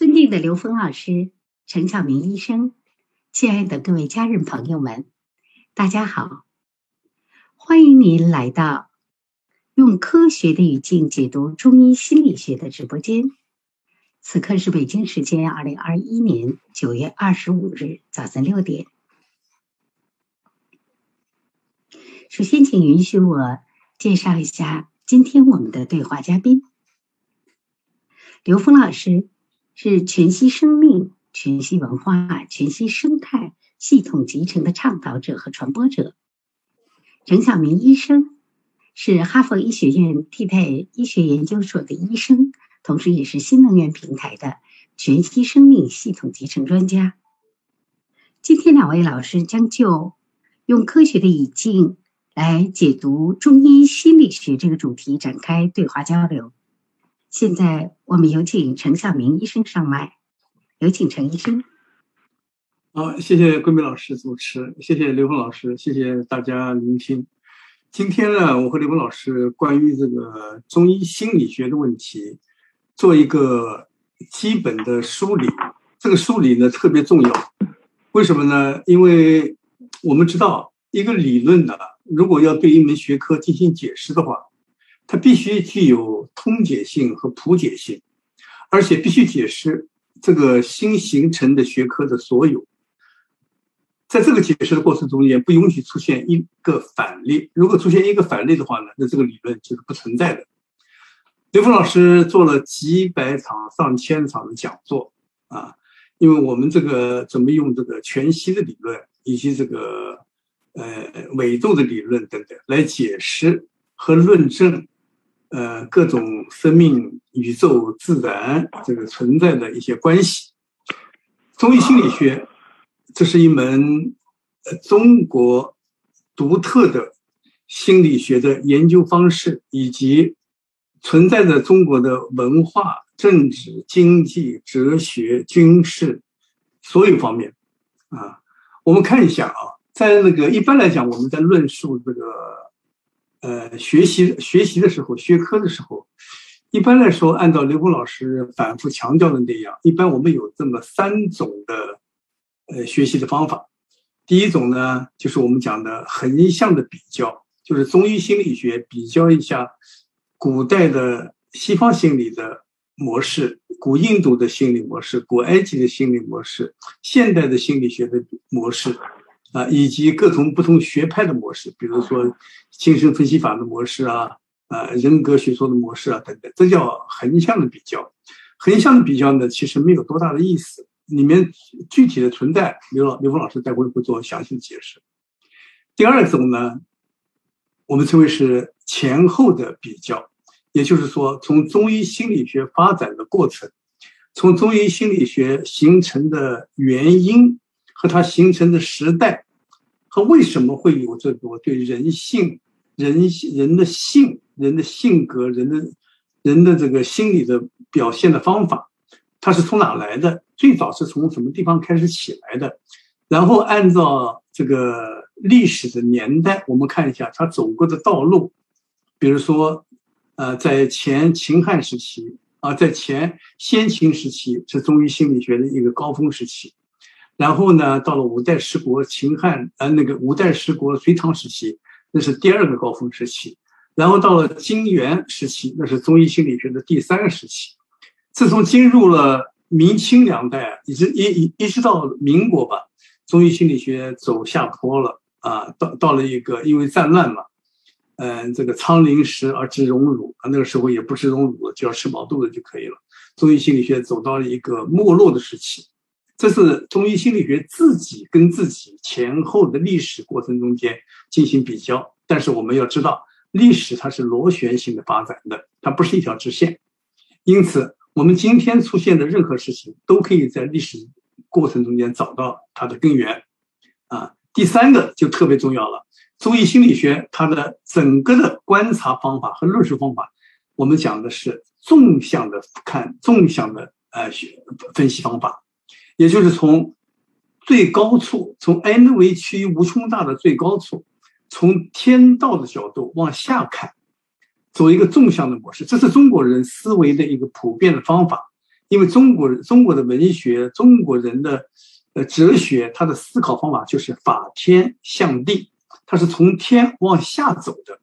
尊敬的刘峰老师、陈晓明医生，亲爱的各位家人朋友们，大家好！欢迎您来到用科学的语境解读中医心理学的直播间。此刻是北京时间二零二一年九月二十五日早晨六点。首先，请允许我介绍一下今天我们的对话嘉宾——刘峰老师。是全息生命、全息文化、全息生态系统集成的倡导者和传播者。陈晓明医生是哈佛医学院替代医学研究所的医生，同时也是新能源平台的全息生命系统集成专家。今天两位老师将就用科学的语境来解读中医心理学这个主题展开对话交流。现在我们有请陈晓明医生上麦，有请陈医生。好，谢谢桂梅老师主持，谢谢刘峰老师，谢谢大家聆听。今天呢，我和刘峰老师关于这个中医心理学的问题做一个基本的梳理。这个梳理呢特别重要，为什么呢？因为我们知道一个理论呢，如果要对一门学科进行解释的话。它必须具有通解性和普解性，而且必须解释这个新形成的学科的所有。在这个解释的过程中间，不允许出现一个反例。如果出现一个反例的话呢，那这个理论就是不存在的。刘峰老师做了几百场、上千场的讲座啊，因为我们这个准备用这个全息的理论以及这个呃纬度的理论等等来解释和论证。呃，各种生命、宇宙、自然这个存在的一些关系，中医心理学，这是一门呃中国独特的心理学的研究方式，以及存在着中国的文化、政治、经济、哲学、军事所有方面啊。我们看一下啊，在那个一般来讲，我们在论述这个。呃，学习学习的时候，学科的时候，一般来说，按照刘峰老师反复强调的那样，一般我们有这么三种的呃学习的方法。第一种呢，就是我们讲的横向的比较，就是中医心理学比较一下古代的西方心理的模式、古印度的心理模式、古埃及的心理模式、现代的心理学的模式。啊，以及各种不同学派的模式，比如说精神分析法的模式啊，呃，人格学说的模式啊，等等，这叫横向的比较。横向的比较呢，其实没有多大的意思，里面具体的存在，刘老刘峰老师待会会做详细的解释。第二种呢，我们称为是前后的比较，也就是说，从中医心理学发展的过程，从中医心理学形成的原因。和它形成的时代，和为什么会有这个对人性、人人的性、人的性格、人的人的这个心理的表现的方法，它是从哪来的？最早是从什么地方开始起来的？然后按照这个历史的年代，我们看一下它走过的道路。比如说，呃，在前秦汉时期啊，在前先秦时期是中医心理学的一个高峰时期。然后呢，到了五代十国、秦汉，呃，那个五代十国、隋唐时期，那是第二个高峰时期。然后到了金元时期，那是中医心理学的第三个时期。自从进入了明清两代，一直一一一直到民国吧，中医心理学走下坡了啊，到到了一个因为战乱嘛，嗯，这个仓廪实而知荣辱啊，那个时候也不知荣辱，只要吃饱肚子就可以了。中医心理学走到了一个没落的时期。这是中医心理学自己跟自己前后的历史过程中间进行比较，但是我们要知道，历史它是螺旋形的发展的，它不是一条直线。因此，我们今天出现的任何事情都可以在历史过程中间找到它的根源。啊，第三个就特别重要了，中医心理学它的整个的观察方法和论述方法，我们讲的是纵向的看，纵向的呃分析方法。也就是从最高处，从 n 为趋于无穷大的最高处，从天道的角度往下看，走一个纵向的模式，这是中国人思维的一个普遍的方法，因为中国人中国的文学，中国人的呃哲学，他的思考方法就是法天象地，它是从天往下走的。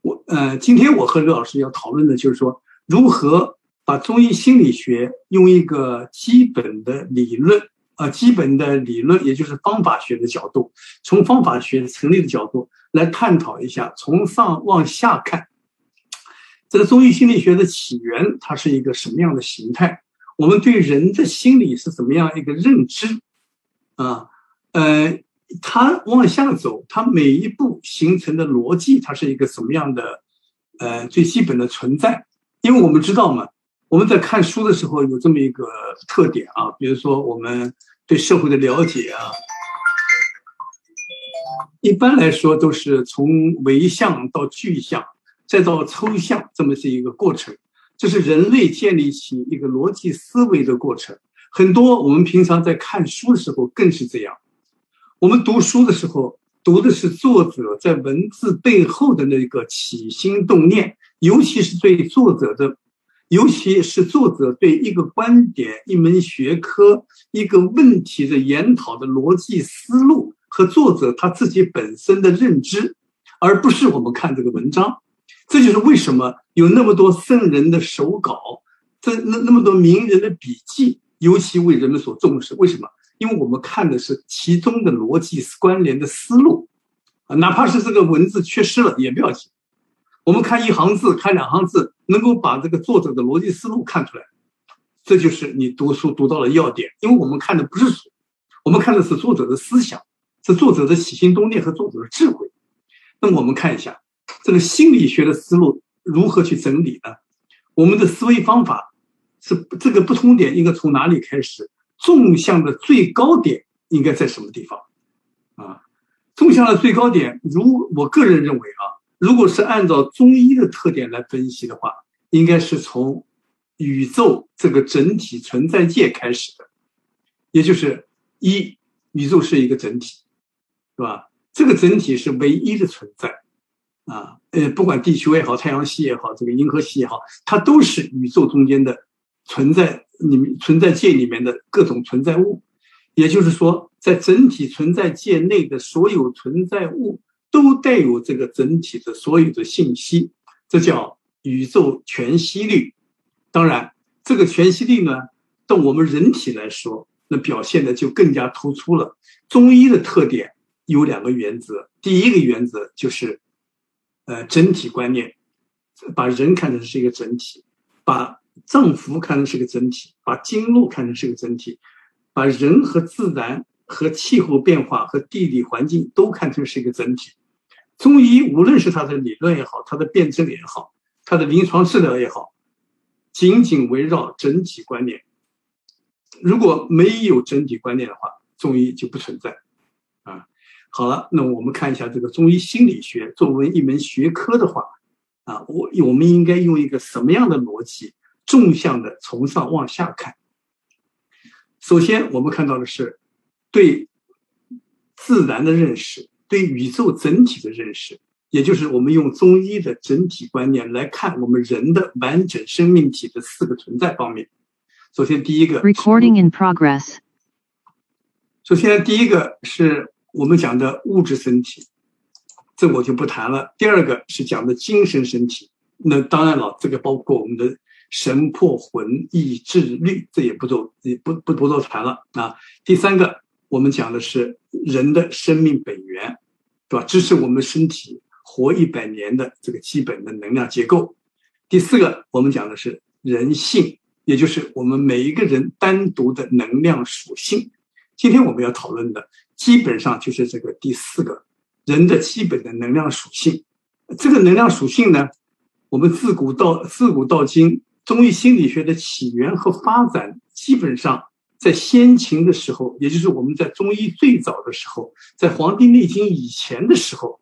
我呃，今天我和刘老师要讨论的就是说，如何把中医心理学用一个基本的理论。呃，基本的理论，也就是方法学的角度，从方法学成立的角度来探讨一下，从上往下看，这个中医心理学的起源，它是一个什么样的形态？我们对人的心理是怎么样一个认知？啊，呃，它往下走，它每一步形成的逻辑，它是一个什么样的？呃，最基本的存在，因为我们知道嘛。我们在看书的时候有这么一个特点啊，比如说我们对社会的了解啊，一般来说都是从唯象到具象，再到抽象，这么是一个过程。这是人类建立起一个逻辑思维的过程。很多我们平常在看书的时候更是这样。我们读书的时候读的是作者在文字背后的那个起心动念，尤其是对作者的。尤其是作者对一个观点、一门学科、一个问题的研讨的逻辑思路和作者他自己本身的认知，而不是我们看这个文章。这就是为什么有那么多圣人的手稿，这那那么多名人的笔记，尤其为人们所重视。为什么？因为我们看的是其中的逻辑关联的思路，啊，哪怕是这个文字缺失了也不要紧。我们看一行字，看两行字，能够把这个作者的逻辑思路看出来，这就是你读书读到了要点。因为我们看的不是书，我们看的是作者的思想，是作者的起心动念和作者的智慧。那我们看一下这个心理学的思路如何去整理呢？我们的思维方法是这个不同点应该从哪里开始？纵向的最高点应该在什么地方？啊，纵向的最高点，如我个人认为啊。如果是按照中医的特点来分析的话，应该是从宇宙这个整体存在界开始的，也就是一宇宙是一个整体，是吧？这个整体是唯一的存在，啊，呃，不管地球也好，太阳系也好，这个银河系也好，它都是宇宙中间的存在里面存在界里面的各种存在物，也就是说，在整体存在界内的所有存在物。都带有这个整体的所有的信息，这叫宇宙全息率。当然，这个全息率呢，到我们人体来说，那表现的就更加突出了。中医的特点有两个原则，第一个原则就是，呃，整体观念，把人看成是一个整体，把脏腑看成是个整体，把经络看成是个整体，把人和自然和气候变化和地理环境都看成是一个整体。中医无论是它的理论也好，它的辩证也好，它的临床治疗也好，紧紧围绕整体观念。如果没有整体观念的话，中医就不存在。啊，好了，那我们看一下这个中医心理学作为一门学科的话，啊，我我们应该用一个什么样的逻辑，纵向的从上往下看？首先，我们看到的是对自然的认识。对宇宙整体的认识，也就是我们用中医的整体观念来看我们人的完整生命体的四个存在方面。首先，第一个，recording in progress。首先，第一个是我们讲的物质身体，这我就不谈了。第二个是讲的精神身体，那当然了，这个包括我们的神魄魂意志力，这也不做，也不不不做谈了啊。第三个，我们讲的是人的生命本源。对吧？支持我们身体活一百年的这个基本的能量结构。第四个，我们讲的是人性，也就是我们每一个人单独的能量属性。今天我们要讨论的，基本上就是这个第四个人的基本的能量属性。这个能量属性呢，我们自古到自古到今，中医心理学的起源和发展，基本上。在先秦的时候，也就是我们在中医最早的时候，在《黄帝内经》以前的时候，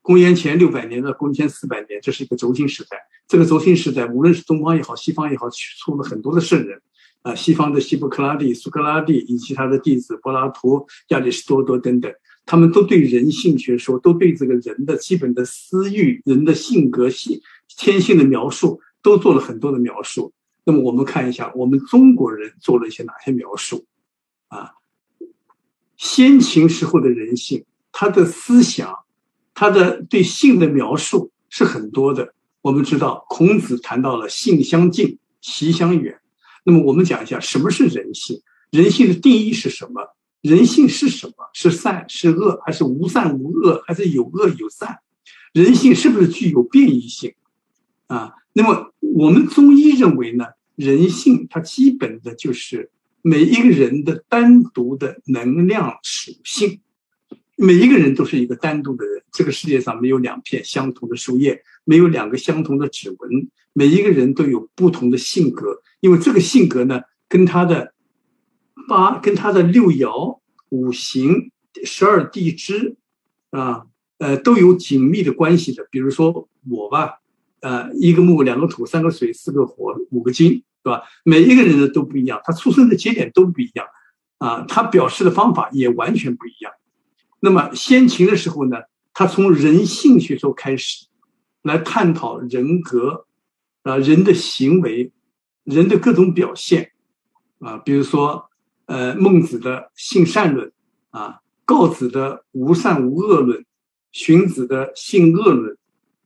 公元前六百年到公元前四百年，这是一个轴心时代。这个轴心时代，无论是东方也好，西方也好，出了很多的圣人，啊，西方的希波克拉底、苏格拉底以及他的弟子柏拉图、亚里士多德等等，他们都对人性学说，都对这个人的基本的私欲、人的性格性、天性的描述，都做了很多的描述。那么我们看一下，我们中国人做了一些哪些描述啊？先秦时候的人性，他的思想，他的对性的描述是很多的。我们知道，孔子谈到了性相近，习相远。那么我们讲一下什么是人性？人性的定义是什么？人性是什么？是善是恶，还是无善无恶，还是有恶有善？人性是不是具有变异性？啊，那么我们中医认为呢，人性它基本的就是每一个人的单独的能量属性。每一个人都是一个单独的人，这个世界上没有两片相同的树叶，没有两个相同的指纹。每一个人都有不同的性格，因为这个性格呢，跟他的八、跟他的六爻、五行、十二地支啊，呃，都有紧密的关系的。比如说我吧，呃，一个木，两个土，三个水，四个火，五个金，对吧？每一个人呢都不一样，他出生的节点都不一样啊，他表示的方法也完全不一样。那么先秦的时候呢，他从人性学说开始，来探讨人格，啊，人的行为，人的各种表现，啊，比如说，呃，孟子的性善论，啊，告子的无善无恶论，荀子的性恶论，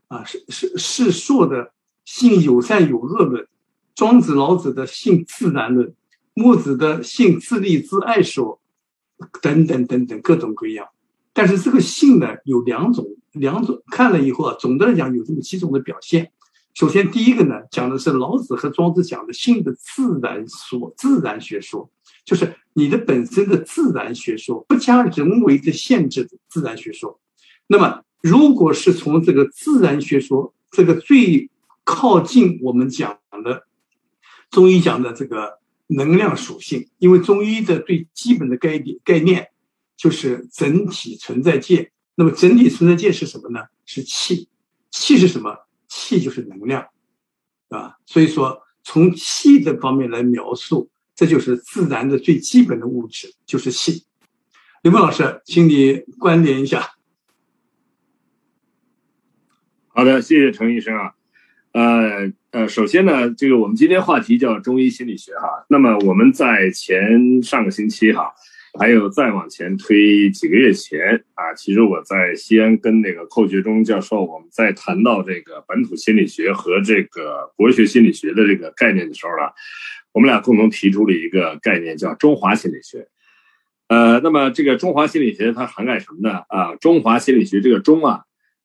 啊，是是是硕的性有善有恶论，庄子老子的性自然论，墨子的性自立自爱说，等等等等各种各样。但是这个性呢，有两种，两种看了以后啊，总的来讲有这么几种的表现。首先，第一个呢，讲的是老子和庄子讲的性的自然说、自然学说，就是你的本身的自然学说，不加人为的限制的自然学说。那么，如果是从这个自然学说这个最靠近我们讲的中医讲的这个能量属性，因为中医的最基本的概念概念。就是整体存在界，那么整体存在界是什么呢？是气，气是什么？气就是能量，啊，所以说从气的方面来描述，这就是自然的最基本的物质，就是气。刘梦老师，请你关联一下。好的，谢谢陈医生啊。呃呃，首先呢，这个我们今天话题叫中医心理学哈。那么我们在前上个星期哈。还有再往前推几个月前啊，其实我在西安跟那个寇学忠教授，我们在谈到这个本土心理学和这个国学心理学的这个概念的时候呢，我们俩共同提出了一个概念，叫中华心理学。呃，那么这个中华心理学它涵盖什么呢？啊，中华心理学这个中啊，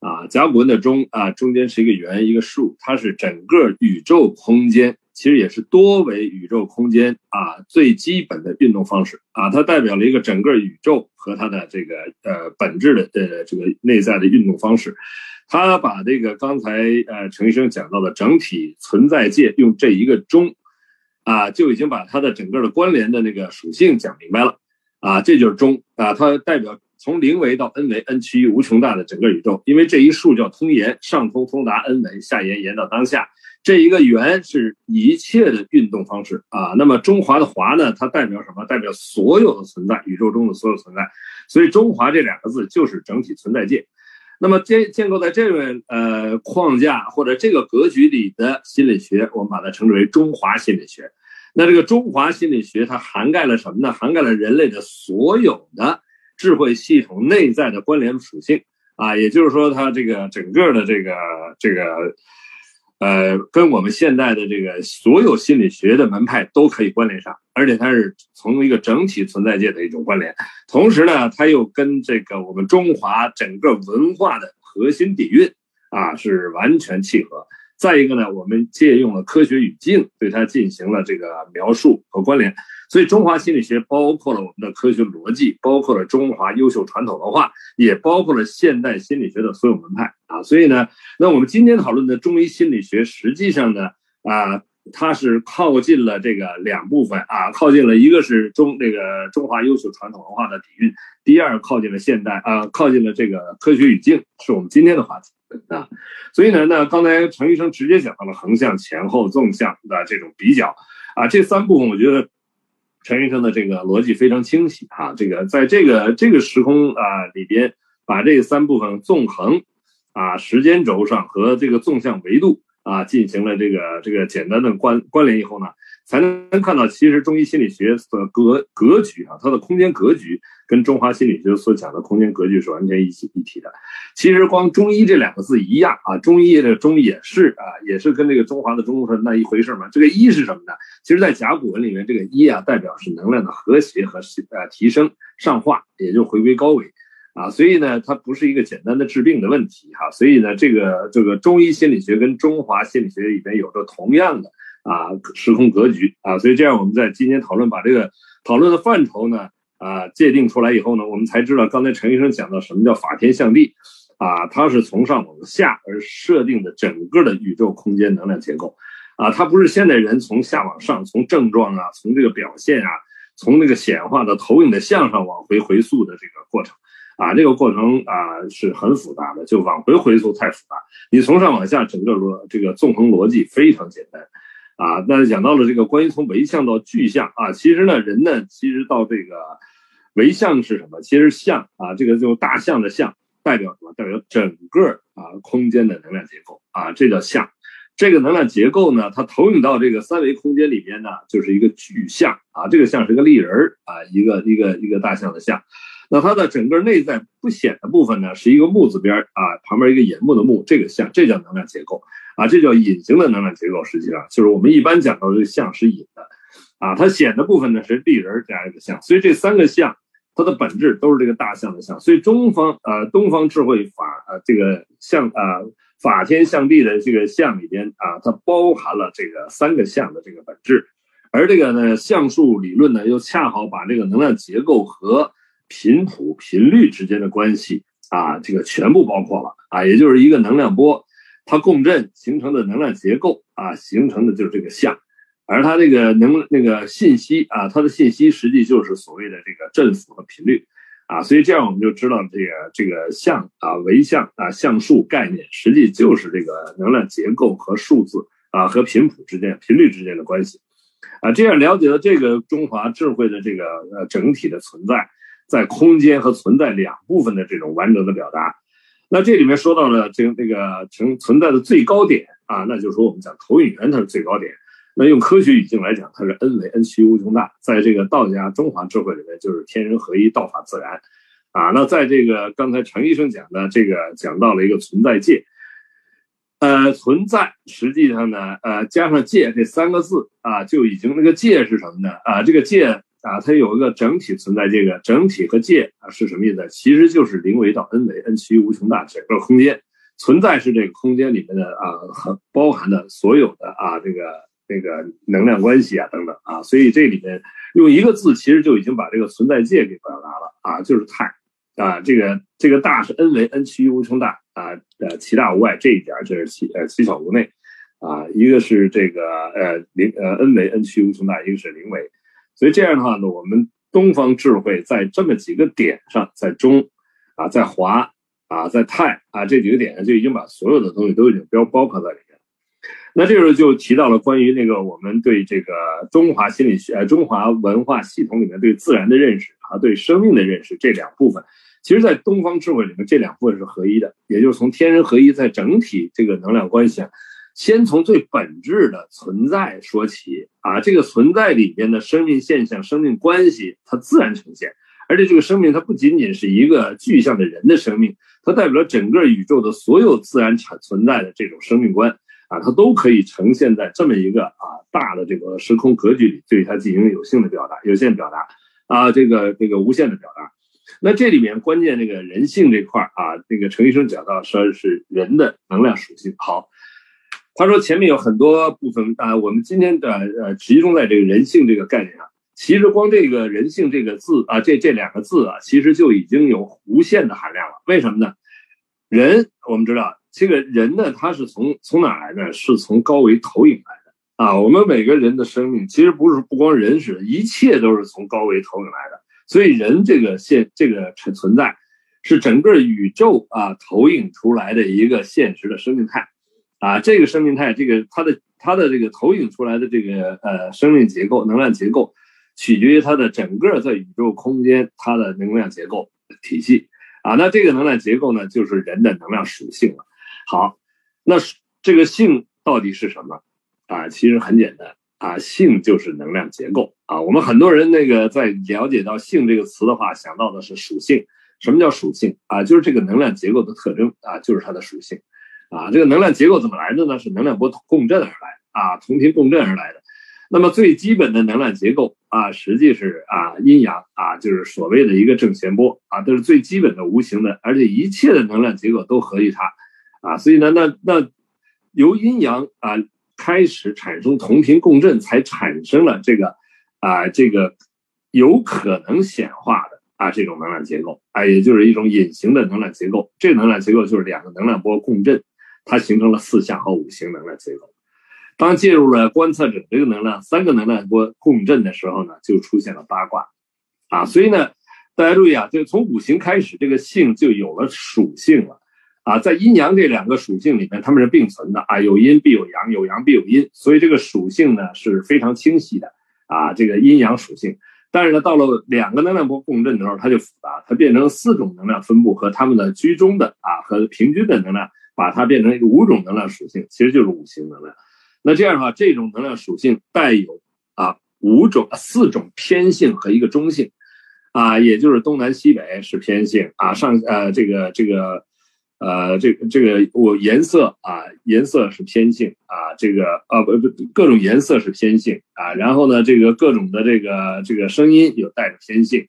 啊甲骨文的中啊，中间是一个圆一个竖，它是整个宇宙空间。其实也是多维宇宙空间啊最基本的运动方式啊，它代表了一个整个宇宙和它的这个呃本质的呃这个内在的运动方式。他把这个刚才呃陈医生讲到的整体存在界用这一个中啊，就已经把它的整个的关联的那个属性讲明白了啊，这就是中啊，它代表从零维到 n 维，n 趋于无穷大的整个宇宙，因为这一竖叫通延，上通通达 n 维，下延延到当下。这一个圆是一切的运动方式啊，那么中华的华呢，它代表什么？代表所有的存在，宇宙中的所有存在。所以中华这两个字就是整体存在界。那么建建构在这个呃框架或者这个格局里的心理学，我们把它称之为中华心理学。那这个中华心理学它涵盖了什么呢？涵盖了人类的所有的智慧系统内在的关联属性啊，也就是说，它这个整个的这个这个。呃，跟我们现代的这个所有心理学的门派都可以关联上，而且它是从一个整体存在界的一种关联。同时呢，它又跟这个我们中华整个文化的核心底蕴啊是完全契合。再一个呢，我们借用了科学语境，对它进行了这个描述和关联。所以，中华心理学包括了我们的科学逻辑，包括了中华优秀传统文化，也包括了现代心理学的所有门派啊。所以呢，那我们今天讨论的中医心理学，实际上呢，啊，它是靠近了这个两部分啊，靠近了一个是中这个中华优秀传统文化的底蕴，第二靠近了现代啊，靠近了这个科学语境，是我们今天的话题 啊。所以呢，那刚才陈医生直接讲到了横向、前后、纵向的这种比较啊，这三部分我觉得。陈医生的这个逻辑非常清晰啊，这个在这个这个时空啊里边，把这三部分纵横啊时间轴上和这个纵向维度啊进行了这个这个简单的关关联以后呢。才能看到，其实中医心理学的格格局啊，它的空间格局跟中华心理学所讲的空间格局是完全一起一体的。其实光中医这两个字一样啊，中医的中也是啊，也是跟这个中华的中是那一回事嘛。这个一是什么呢？其实，在甲骨文里面，这个一啊，代表是能量的和谐和呃提升上化，也就回归高维啊。所以呢，它不是一个简单的治病的问题哈。所以呢，这个这个中医心理学跟中华心理学里面有着同样的。啊，时空格局啊，所以这样我们在今天讨论把这个讨论的范畴呢啊界定出来以后呢，我们才知道刚才陈医生讲到什么叫法天象地啊，它是从上往下而设定的整个的宇宙空间能量结构啊，它不是现代人从下往上，从症状啊，从这个表现啊，从那个显化的投影的像上往回回溯的这个过程啊，这个过程啊是很复杂的，就往回回溯太复杂，你从上往下整个逻这个纵横逻辑非常简单。啊，那讲到了这个关于从唯象到具象啊，其实呢，人呢，其实到这个唯象是什么？其实象啊，这个就大象的象代表什么？代表整个啊空间的能量结构啊，这叫象。这个能量结构呢，它投影到这个三维空间里边呢，就是一个具象啊，这个像是个立人儿啊，一个一个一个大象的象。那它的整个内在不显的部分呢，是一个木字边啊，旁边一个眼目的目，这个像，这叫能量结构。啊，这叫隐形的能量结构，实际上就是我们一般讲到这个像是隐的，啊，它显的部分呢是立人加一个像，所以这三个像，它的本质都是这个大象的像，所以中方呃东方智慧法呃这个象啊法天象地的这个象里边啊，它包含了这个三个象的这个本质，而这个呢象数理论呢又恰好把这个能量结构和频谱频率之间的关系啊这个全部包括了啊，也就是一个能量波。它共振形成的能量结构啊，形成的就是这个像，而它这个能那个信息啊，它的信息实际就是所谓的这个振幅和频率啊，所以这样我们就知道这个这个像啊，维像啊，像数概念实际就是这个能量结构和数字啊和频谱之间频率之间的关系啊，这样了解了这个中华智慧的这个呃整体的存在，在空间和存在两部分的这种完整的表达。那这里面说到了这个那个存存在的最高点啊，那就是说我们讲投影源它是最高点。那用科学语境来讲，它是 n 为 n 趋无穷大，在这个道家中华智慧里面就是天人合一，道法自然啊。那在这个刚才陈医生讲的这个讲到了一个存在界，呃，存在实际上呢，呃，加上界这三个字啊，就已经那个界是什么呢？啊，这个界。啊，它有一个整体存在，这个整体和界啊是什么意思？其实就是零维到 n 维，n 趋于无穷大，整个空间存在是这个空间里面的啊，和包含的所有的啊，这个这个能量关系啊等等啊，所以这里面用一个字，其实就已经把这个存在界给表达了啊，就是太啊，这个这个大是 n 维，n 趋于无穷大啊，呃，其大无外，这一点就是其呃其小无内啊，一个是这个呃零呃 n 维，n 趋于无穷大，一个是零维。所以这样的话呢，我们东方智慧在这么几个点上，在中，啊，在华，啊，在泰，啊这几个点上就已经把所有的东西都已经标包括在里面。那这时候就提到了关于那个我们对这个中华心理学、呃中华文化系统里面对自然的认识啊，对生命的认识这两部分，其实在东方智慧里面这两部分是合一的，也就是从天人合一，在整体这个能量关系。先从最本质的存在说起啊，这个存在里边的生命现象、生命关系，它自然呈现。而且这个生命，它不仅仅是一个具象的人的生命，它代表了整个宇宙的所有自然产存在的这种生命观啊，它都可以呈现在这么一个啊大的这个时空格局里，对它进行有性的表达、有限表达啊，这个这个无限的表达。那这里面关键这个人性这块啊，那个陈医生讲到说是人的能量属性好。他说：“前面有很多部分啊，我们今天的呃集中在这个人性这个概念上。其实光这个人性这个字啊，这这两个字啊，其实就已经有无限的含量了。为什么呢？人，我们知道这个人呢，他是从从哪来的？是从高维投影来的啊。我们每个人的生命，其实不是不光人是，一切都是从高维投影来的。所以人这个现这个存存在，是整个宇宙啊投影出来的一个现实的生命态。”啊，这个生命态，这个它的它的这个投影出来的这个呃生命结构、能量结构，取决于它的整个在宇宙空间它的能量结构体系啊。那这个能量结构呢，就是人的能量属性了。好，那这个性到底是什么？啊，其实很简单啊，性就是能量结构啊。我们很多人那个在了解到性这个词的话，想到的是属性。什么叫属性啊？就是这个能量结构的特征啊，就是它的属性啊。这个能量结构怎么来的呢？是能量波共振而来啊，同频共振而来的。那么最基本的能量结构啊，实际是啊阴阳啊，就是所谓的一个正弦波啊，都是最基本的无形的，而且一切的能量结构都合于它啊。所以呢，那那由阴阳啊开始产生同频共振，才产生了这个啊这个有可能显化的啊这种能量结构啊，也就是一种隐形的能量结构。这个能量结构就是两个能量波共振，它形成了四象和五行能量结构。当进入了观测者这个能量三个能量波共振的时候呢，就出现了八卦，啊，所以呢，大家注意啊，就从五行开始，这个性就有了属性了，啊，在阴阳这两个属性里面，它们是并存的。啊，有阴必有阳，有阳必有阴，所以这个属性呢是非常清晰的。啊，这个阴阳属性。但是呢，到了两个能量波共振的时候，它就复杂，它变成四种能量分布和它们的居中的啊和平均的能量，把它变成五种能量属性，其实就是五行能量。那这样的话，这种能量属性带有啊五种、四种偏性和一个中性，啊，也就是东南西北是偏性啊，上呃这个这个呃这这个我颜色啊颜色是偏性啊，这个啊不不各种颜色是偏性啊，然后呢这个各种的这个这个声音有带着偏性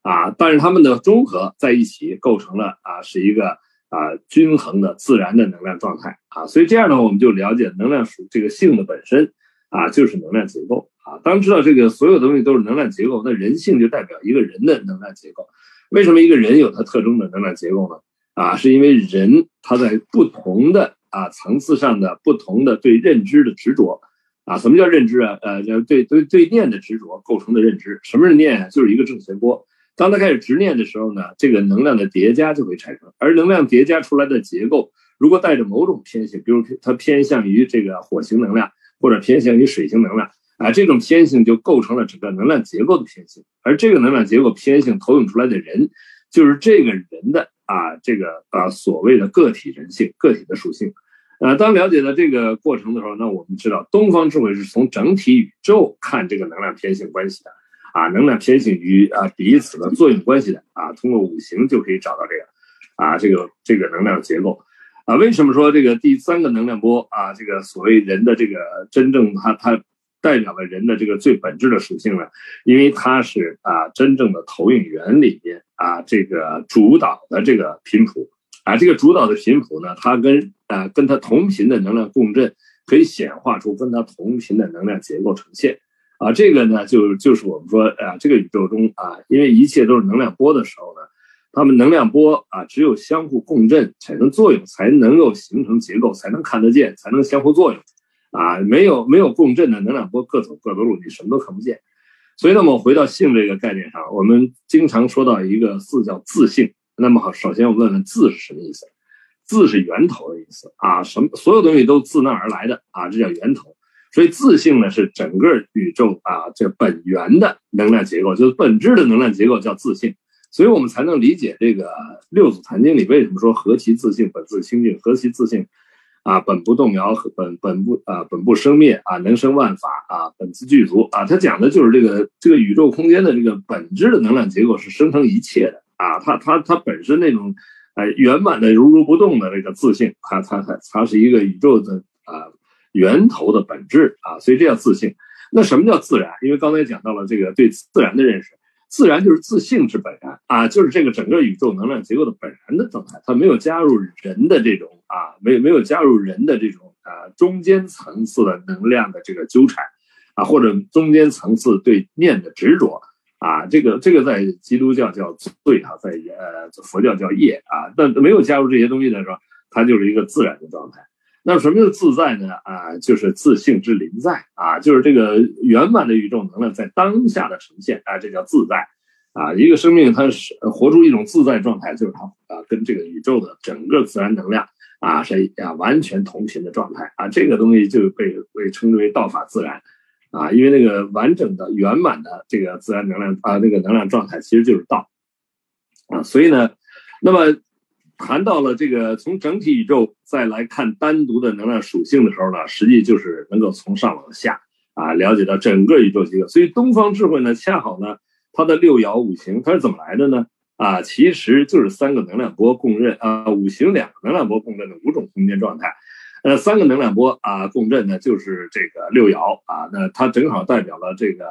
啊，但是它们的综合在一起构成了啊是一个。啊，均衡的自然的能量状态啊，所以这样呢，我们就了解能量属这个性的本身啊，就是能量结构啊。当知道这个所有东西都是能量结构，那人性就代表一个人的能量结构。为什么一个人有他特征的能量结构呢？啊，是因为人他在不同的啊层次上的不同的对认知的执着啊。什么叫认知啊？呃，对对对念的执着构成的认知。什么是念？就是一个正弦波。当他开始执念的时候呢，这个能量的叠加就会产生，而能量叠加出来的结构，如果带着某种偏性，比如它偏向于这个火星能量，或者偏向于水星能量，啊，这种偏性就构成了整个能量结构的偏性，而这个能量结构偏性投影出来的人，就是这个人的啊，这个啊所谓的个体人性、个体的属性，呃，当了解了这个过程的时候，那我们知道东方智慧是从整体宇宙看这个能量偏性关系的。啊，能量偏性与啊彼此的作用关系的啊，通过五行就可以找到这个啊，这个这个能量结构啊。为什么说这个第三个能量波啊，这个所谓人的这个真正它它代表了人的这个最本质的属性呢？因为它是啊真正的投影源里边啊这个主导的这个频谱啊，这个主导的频谱呢，它跟啊跟它同频的能量共振，可以显化出跟它同频的能量结构呈现。啊，这个呢，就就是我们说啊，这个宇宙中啊，因为一切都是能量波的时候呢，它们能量波啊，只有相互共振产生作用，才能够形成结构，才能看得见，才能相互作用。啊，没有没有共振的能量波各走各的路，你什么都看不见。所以，那么回到性这个概念上，我们经常说到一个字叫自性。那么好，首先我问问字是什么意思？字是源头的意思啊，什么所有东西都自那而来的啊，这叫源头。所以自性呢是整个宇宙啊这本源的能量结构，就是本质的能量结构叫自性，所以我们才能理解这个六祖坛经里为什么说何其自性，本自清净，何其自性，啊本不动摇，本本不啊本不生灭啊能生万法啊本自具足。啊，它讲的就是这个这个宇宙空间的这个本质的能量结构是生成一切的。啊，它它它本身那种呃圆满的如如不动的这个自性，它它它它是一个宇宙的啊。源头的本质啊，所以这叫自性。那什么叫自然？因为刚才讲到了这个对自然的认识，自然就是自性之本然啊，就是这个整个宇宙能量结构的本然的状态，它没有加入人的这种啊，没没有加入人的这种啊中间层次的能量的这个纠缠啊，或者中间层次对念的执着啊，这个这个在基督教叫罪啊，在呃佛教叫业啊，但没有加入这些东西的时候，它就是一个自然的状态。那什么叫自在呢？啊，就是自性之临在啊，就是这个圆满的宇宙能量在当下的呈现啊，这叫自在啊。一个生命它是活出一种自在状态，就是它啊跟这个宇宙的整个自然能量啊是啊完全同频的状态啊。这个东西就被被称之为道法自然啊，因为那个完整的圆满的这个自然能量啊，那个能量状态其实就是道啊。所以呢，那么。谈到了这个从整体宇宙再来看单独的能量属性的时候呢，实际就是能够从上往下啊了解到整个宇宙结构。所以东方智慧呢，恰好呢，它的六爻五行它是怎么来的呢？啊，其实就是三个能量波共振啊，五行两个能量波共振的五种空间状态。呃，三个能量波啊共振呢，就是这个六爻啊，那它正好代表了这个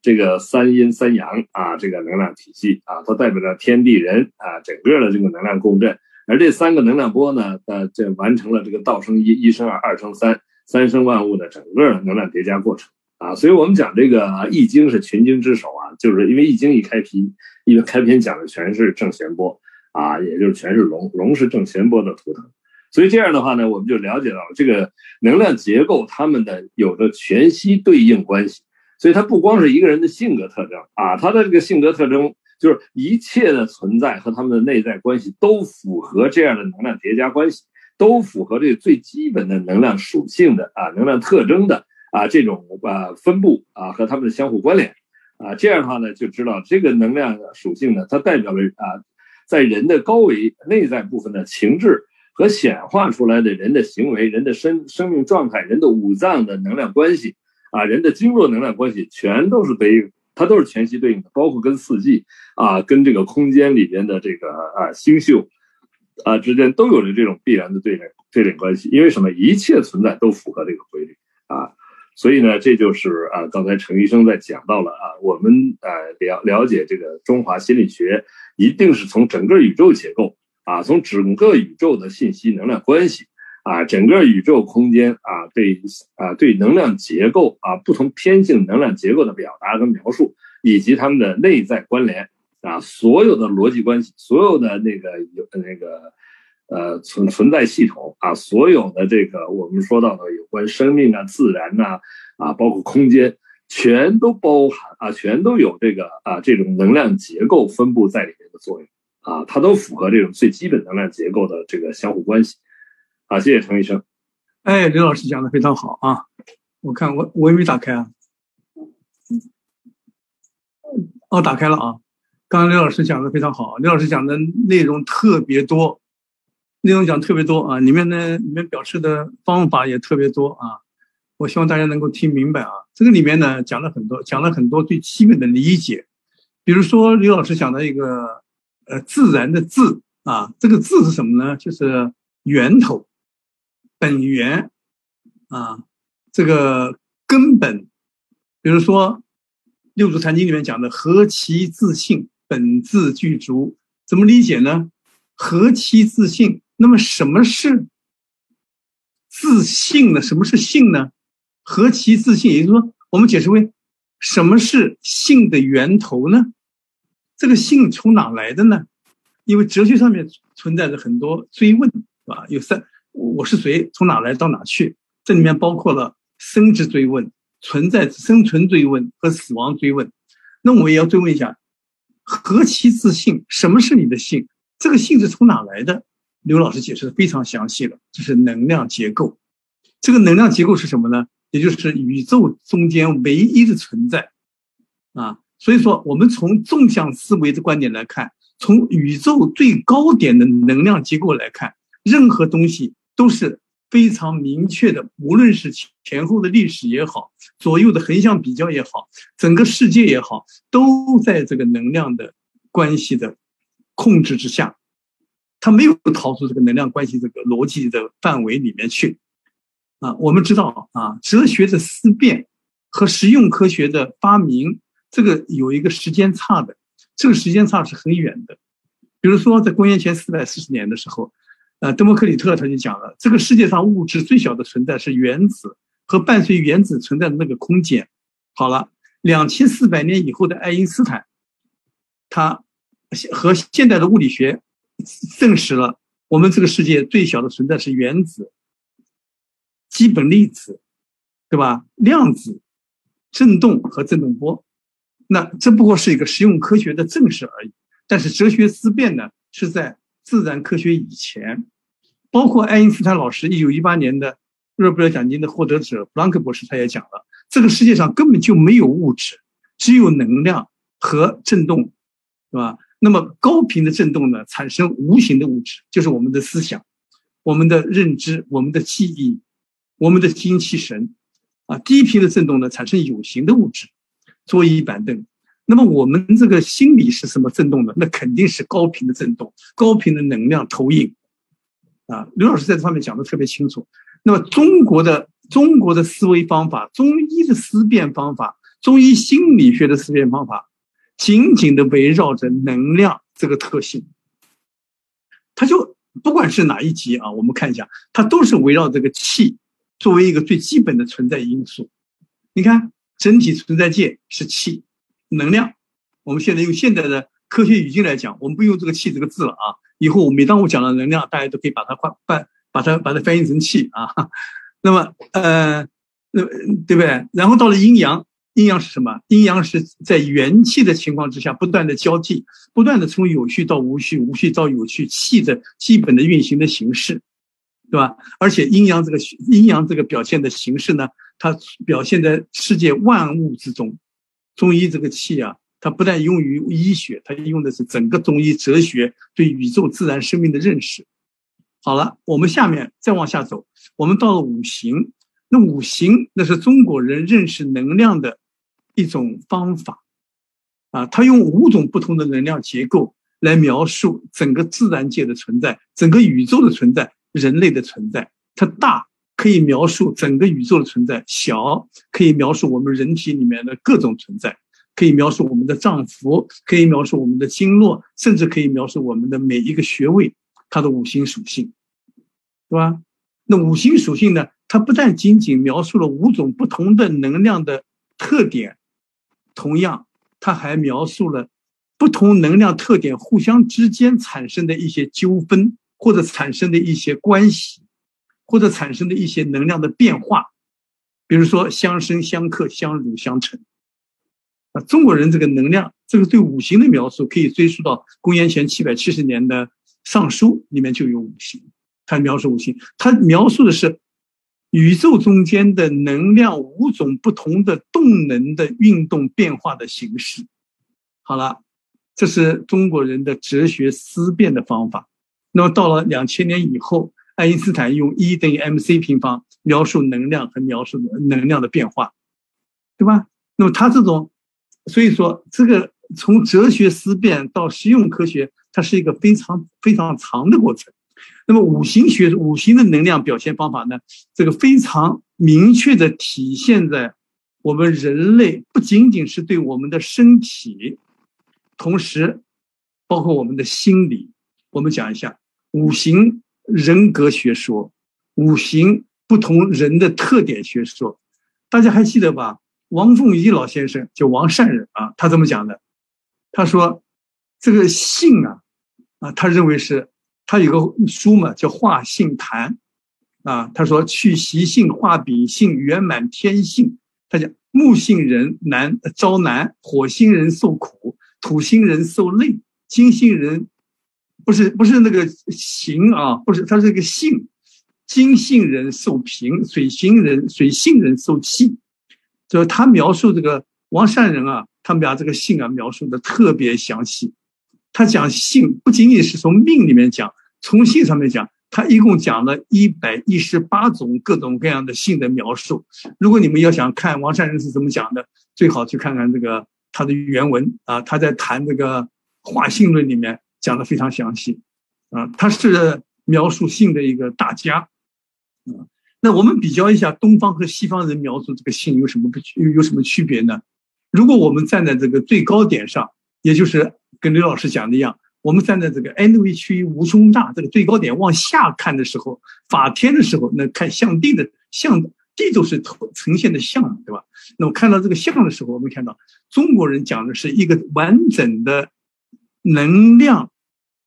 这个三阴三阳啊这个能量体系啊，它代表了天地人啊整个的这个能量共振。而这三个能量波呢，呃，这完成了这个道生一，一生二，二生三，三生万物的整个能量叠加过程啊。所以我们讲这个易经是群经之首啊，就是因为易经一开篇，因为开篇讲的全是正弦波啊，也就是全是龙，龙是正弦波的图腾。所以这样的话呢，我们就了解到这个能量结构，它们的有着全息对应关系。所以它不光是一个人的性格特征啊，他的这个性格特征就是一切的存在和他们的内在关系都符合这样的能量叠加关系，都符合这个最基本的能量属性的啊能量特征的啊这种啊分布啊和它们的相互关联啊。这样的话呢，就知道这个能量属性呢，它代表了啊在人的高维内在部分的情志。和显化出来的人的行为、人的生生命状态、人的五脏的能量关系，啊，人的经络能量关系，全都是对应，它都是全息对应的，包括跟四季啊，跟这个空间里边的这个啊星宿啊之间都有着这种必然的对联对联关系。因为什么？一切存在都符合这个规律啊，所以呢，这就是啊，刚才陈医生在讲到了啊，我们呃了了解这个中华心理学，一定是从整个宇宙结构。啊，从整个宇宙的信息能量关系，啊，整个宇宙空间啊，对啊，对能量结构啊，不同偏性能量结构的表达和描述，以及它们的内在关联啊，所有的逻辑关系，所有的那个有那个呃存存在系统啊，所有的这个我们说到的有关生命啊、自然呐啊，包括空间，全都包含啊，全都有这个啊这种能量结构分布在里面的作用。啊，它都符合这种最基本能量结构的这个相互关系。好，谢谢陈医生。哎，刘老师讲的非常好啊！我看我我也没打开啊。哦，打开了啊！刚刚刘老师讲的非常好，刘老师讲的内容特别多，内容讲特别多啊，里面呢里面表示的方法也特别多啊。我希望大家能够听明白啊。这个里面呢讲了很多，讲了很多最基本的理解，比如说刘老师讲的一个。呃，自然的“自”啊，这个“自”是什么呢？就是源头、本源啊，这个根本。比如说《六祖坛经》里面讲的“何其自性，本自具足”，怎么理解呢？“何其自性”，那么什么是自性呢？什么是性呢？“何其自性”，也就是说，我们解释为什么是性的源头呢？这个性从哪来的呢？因为哲学上面存在着很多追问，是吧？有三，我是谁？从哪来到哪去？这里面包括了生之追问、存在生存追问和死亡追问。那我也要追问一下：何其自信？什么是你的性？这个性是从哪来的？刘老师解释的非常详细了，这是能量结构。这个能量结构是什么呢？也就是宇宙中间唯一的存在啊。所以说，我们从纵向思维的观点来看，从宇宙最高点的能量结构来看，任何东西都是非常明确的。无论是前后的历史也好，左右的横向比较也好，整个世界也好，都在这个能量的关系的控制之下，它没有逃出这个能量关系这个逻辑的范围里面去。啊，我们知道啊，哲学的思辨和实用科学的发明。这个有一个时间差的，这个时间差是很远的。比如说，在公元前四百四十年的时候，呃，德谟克里特他就讲了，这个世界上物质最小的存在是原子和伴随原子存在的那个空间。好了，两千四百年以后的爱因斯坦，他和现代的物理学证实了，我们这个世界最小的存在是原子、基本粒子，对吧？量子、振动和振动波。那这不过是一个实用科学的证实而已，但是哲学思辨呢，是在自然科学以前，包括爱因斯坦老师一九一八年的诺贝尔奖金的获得者弗兰克博士，他也讲了，这个世界上根本就没有物质，只有能量和振动，是吧？那么高频的振动呢，产生无形的物质，就是我们的思想、我们的认知、我们的记忆、我们的精气神。啊，低频的振动呢，产生有形的物质，桌椅板凳。那么我们这个心理是什么振动呢？那肯定是高频的振动，高频的能量投影。啊，刘老师在这方面讲的特别清楚。那么中国的中国的思维方法，中医的思辨方法，中医心理学的思辨方法，紧紧的围绕着能量这个特性。它就不管是哪一集啊，我们看一下，它都是围绕这个气。作为一个最基本的存在因素，你看整体存在界是气，能量。我们现在用现在的科学语境来讲，我们不用这个“气”这个字了啊。以后每当我讲到能量，大家都可以把它换换，把它把它翻译成气啊。那么呃，那对不对？然后到了阴阳，阴阳是什么？阴阳是在元气的情况之下不断的交替，不断的从有序到无序，无序到有序，气的基本的运行的形式。对吧？而且阴阳这个阴阳这个表现的形式呢，它表现在世界万物之中。中医这个气啊，它不但用于医学，它用的是整个中医哲学对宇宙自然生命的认识。好了，我们下面再往下走，我们到了五行。那五行那是中国人认识能量的一种方法啊，它用五种不同的能量结构来描述整个自然界的存在，整个宇宙的存在。人类的存在，它大可以描述整个宇宙的存在，小可以描述我们人体里面的各种存在，可以描述我们的脏腑，可以描述我们的经络，甚至可以描述我们的每一个穴位，它的五行属性，对吧？那五行属性呢？它不但仅仅描述了五种不同的能量的特点，同样，它还描述了不同能量特点互相之间产生的一些纠纷。或者产生的一些关系，或者产生的一些能量的变化，比如说相生相克、相辱相成。啊，中国人这个能量，这个对五行的描述可以追溯到公元前七百七十年的《尚书》里面就有五行。它描述五行，它描述的是宇宙中间的能量五种不同的动能的运动变化的形式。好了，这是中国人的哲学思辨的方法。那么到了两千年以后，爱因斯坦用 E 等于 mc 平方描述能量和描述能量的变化，对吧？那么他这种，所以说这个从哲学思辨到实用科学，它是一个非常非常长的过程。那么五行学、五行的能量表现方法呢？这个非常明确的体现在我们人类不仅仅是对我们的身体，同时包括我们的心理。我们讲一下。五行人格学说，五行不同人的特点学说，大家还记得吧？王凤仪老先生就王善人啊，他怎么讲的？他说：“这个性啊，啊，他认为是他有个书嘛，叫《化性谈》啊。他说去习性，化秉性，圆满天性。他讲木性人难招难，火星人受苦，土星人受累，金星人。”不是不是那个行啊，不是，它是个性。金性人受平，水星人水性人受气。就是他描述这个王善人啊，他们把这个性啊描述的特别详细。他讲性不仅仅是从命里面讲，从性上面讲，他一共讲了一百一十八种各种各样的性的描述。如果你们要想看王善人是怎么讲的，最好去看看这个他的原文啊，他在谈这个化性论里面。讲的非常详细，啊，他是描述性的一个大家，啊，那我们比较一下东方和西方人描述这个性有什么不有有什么区别呢？如果我们站在这个最高点上，也就是跟刘老师讲的一样，我们站在这个 N V 区无穷大这个最高点往下看的时候，法天的时候，那看相地的相地都是呈现的相，对吧？那么看到这个相的时候，我们看到中国人讲的是一个完整的。能量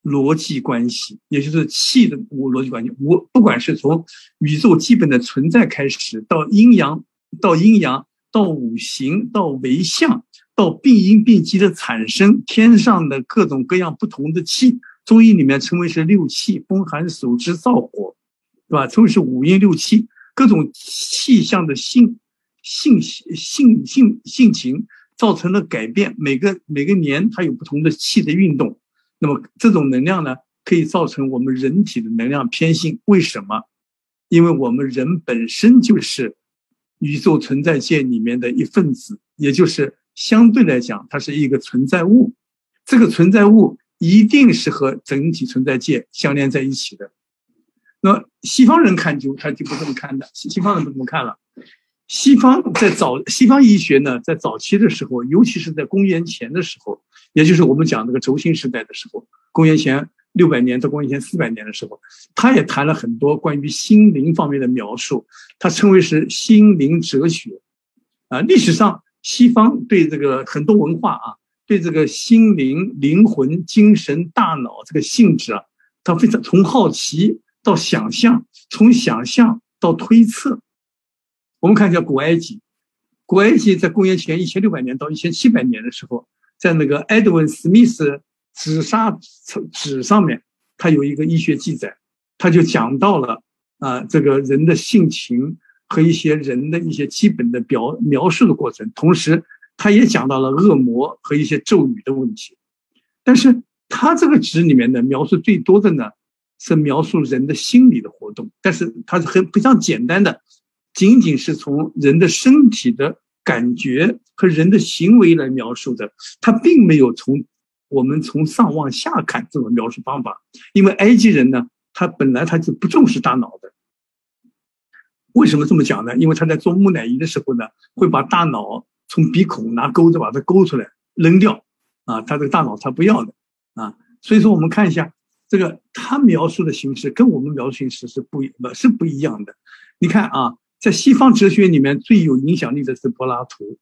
逻辑关系，也就是气的逻辑关系。我不管是从宇宙基本的存在开始，到阴阳，到阴阳，到五行，到为相，到病因病机的产生，天上的各种各样不同的气，中医里面称为是六气：风寒暑湿燥火，对吧？称为是五阴六气，各种气象的性性性性性情。造成了改变。每个每个年它有不同的气的运动，那么这种能量呢，可以造成我们人体的能量偏性。为什么？因为我们人本身就是宇宙存在界里面的一份子，也就是相对来讲，它是一个存在物。这个存在物一定是和整体存在界相连在一起的。那西方人看就他就不这么看的，西方人不这么看了。西方在早西方医学呢，在早期的时候，尤其是在公元前的时候，也就是我们讲那个轴心时代的时候，公元前六百年到公元前四百年的时候，他也谈了很多关于心灵方面的描述，他称为是心灵哲学。啊，历史上西方对这个很多文化啊，对这个心灵、灵魂、精神、大脑这个性质啊，他非常从好奇到想象，从想象到推测。我们看一下古埃及，古埃及在公元前一千六百年到一千七百年的时候，在那个埃德文·史密斯纸砂纸上面，他有一个医学记载，他就讲到了啊，这个人的性情和一些人的一些基本的表描述的过程，同时他也讲到了恶魔和一些咒语的问题。但是他这个纸里面的描述最多的呢，是描述人的心理的活动，但是它是很非常简单的。仅仅是从人的身体的感觉和人的行为来描述的，他并没有从我们从上往下看这种描述方法。因为埃及人呢，他本来他就不重视大脑的。为什么这么讲呢？因为他在做木乃伊的时候呢，会把大脑从鼻孔拿钩子把它勾出来扔掉，啊，他这个大脑他不要的，啊，所以说我们看一下这个他描述的形式跟我们描述形式是不不是不一样的。你看啊。在西方哲学里面最有影响力的是柏拉图，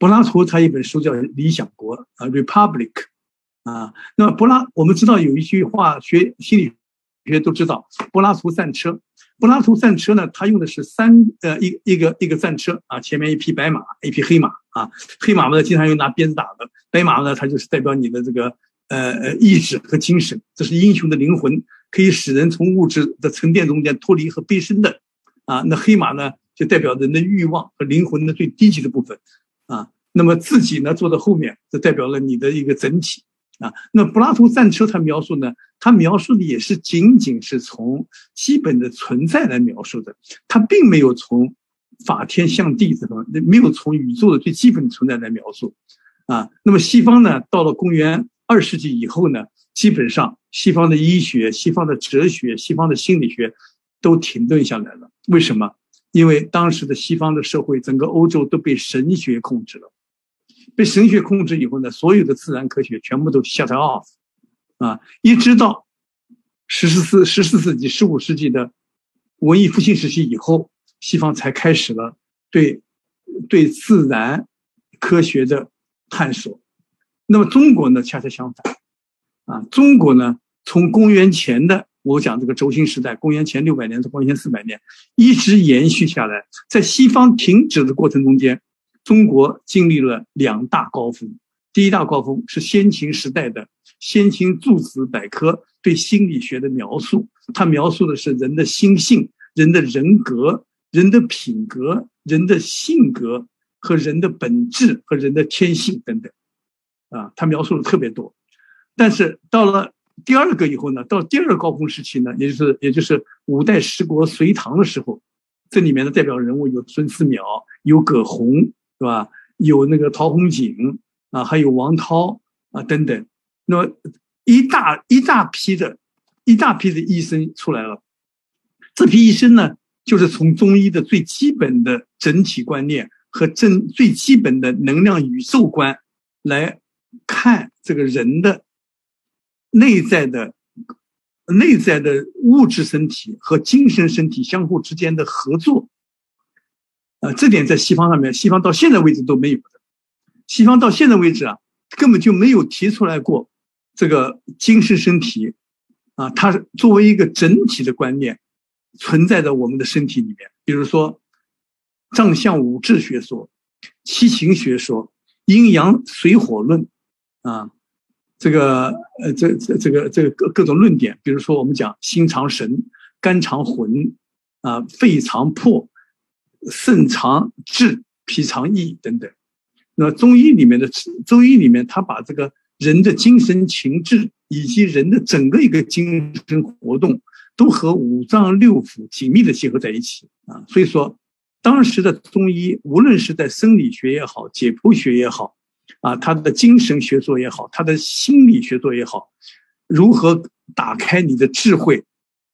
柏拉图他一本书叫《理想国》啊，《Republic》啊。那么柏拉，我们知道有一句话，学心理学都知道，柏拉图战车。柏拉图战车呢，他用的是三呃一一个一个战车啊，前面一匹白马，一匹黑马啊。黑马呢，经常用拿鞭子打的；白马呢，它就是代表你的这个呃呃意志和精神，这是英雄的灵魂，可以使人从物质的沉淀中间脱离和背身的啊。那黑马呢？就代表人的欲望和灵魂的最低级的部分，啊，那么自己呢坐在后面，这代表了你的一个整体，啊，那柏拉图战车他描述呢，他描述的也是仅仅是从基本的存在来描述的，他并没有从法天象地这方，没有从宇宙的最基本的存在来描述，啊，那么西方呢，到了公元二世纪以后呢，基本上西方的医学、西方的哲学、西方的心理学都停顿下来了，为什么？因为当时的西方的社会，整个欧洲都被神学控制了，被神学控制以后呢，所有的自然科学全部都 shut off，啊，一直到十四十四世纪、十五世纪的文艺复兴时期以后，西方才开始了对对自然科学的探索。那么中国呢，恰恰相反，啊，中国呢，从公元前的。我讲这个轴心时代，公元前六百年到公元前四百年，一直延续下来。在西方停止的过程中间，中国经历了两大高峰。第一大高峰是先秦时代的先秦诸子百科对心理学的描述，它描述的是人的心性、人的人格、人的品格、人的性格和人的本质和人的天性等等，啊，它描述的特别多。但是到了。第二个以后呢，到第二个高峰时期呢，也就是也就是五代十国隋唐的时候，这里面的代表人物有孙思邈，有葛洪，是吧？有那个陶弘景啊，还有王涛啊等等。那么一大一大批的，一大批的医生出来了。这批医生呢，就是从中医的最基本的整体观念和正最基本的能量宇宙观来看这个人的。内在的、内在的物质身体和精神身体相互之间的合作，啊，这点在西方上面，西方到现在为止都没有的。西方到现在为止啊，根本就没有提出来过这个精神身体，啊，它作为一个整体的观念存在在我们的身体里面。比如说，藏象五志学说、七情学说、阴阳水火论，啊。这个呃，这这这个这个各各种论点，比如说我们讲心藏神，肝藏魂，啊，肺藏魄，肾藏志，脾藏意等等。那中医里面的中医里面，他把这个人的精神情志以及人的整个一个精神活动，都和五脏六腑紧密的结合在一起啊。所以说，当时的中医无论是在生理学也好，解剖学也好，啊，他的精神学说也好，他的心理学说也好，如何打开你的智慧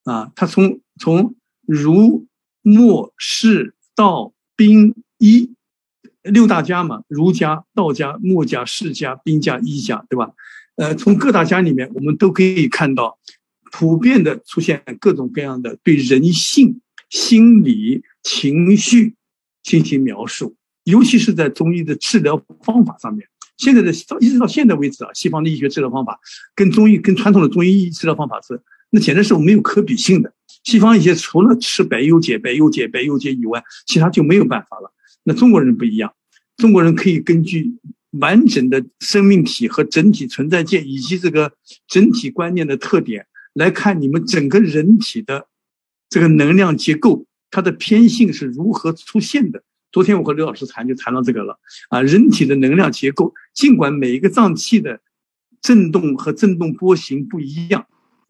啊？他从从儒、墨、释、道、兵、医。六大家嘛，儒家、道家、墨家、释家、兵家、医家，对吧？呃，从各大家里面，我们都可以看到，普遍的出现各种各样的对人性、心理、情绪进行描述，尤其是在中医的治疗方法上面。现在的一直到现在为止啊，西方的医学治疗方法跟中医、跟传统的中医治疗方法是，那简直是没有可比性的。西方一些除了吃百忧解、百忧解、百忧解以外，其他就没有办法了。那中国人不一样，中国人可以根据完整的生命体和整体存在界以及这个整体观念的特点来看你们整个人体的这个能量结构，它的偏性是如何出现的。昨天我和刘老师谈就谈到这个了啊，人体的能量结构，尽管每一个脏器的振动和振动波形不一样。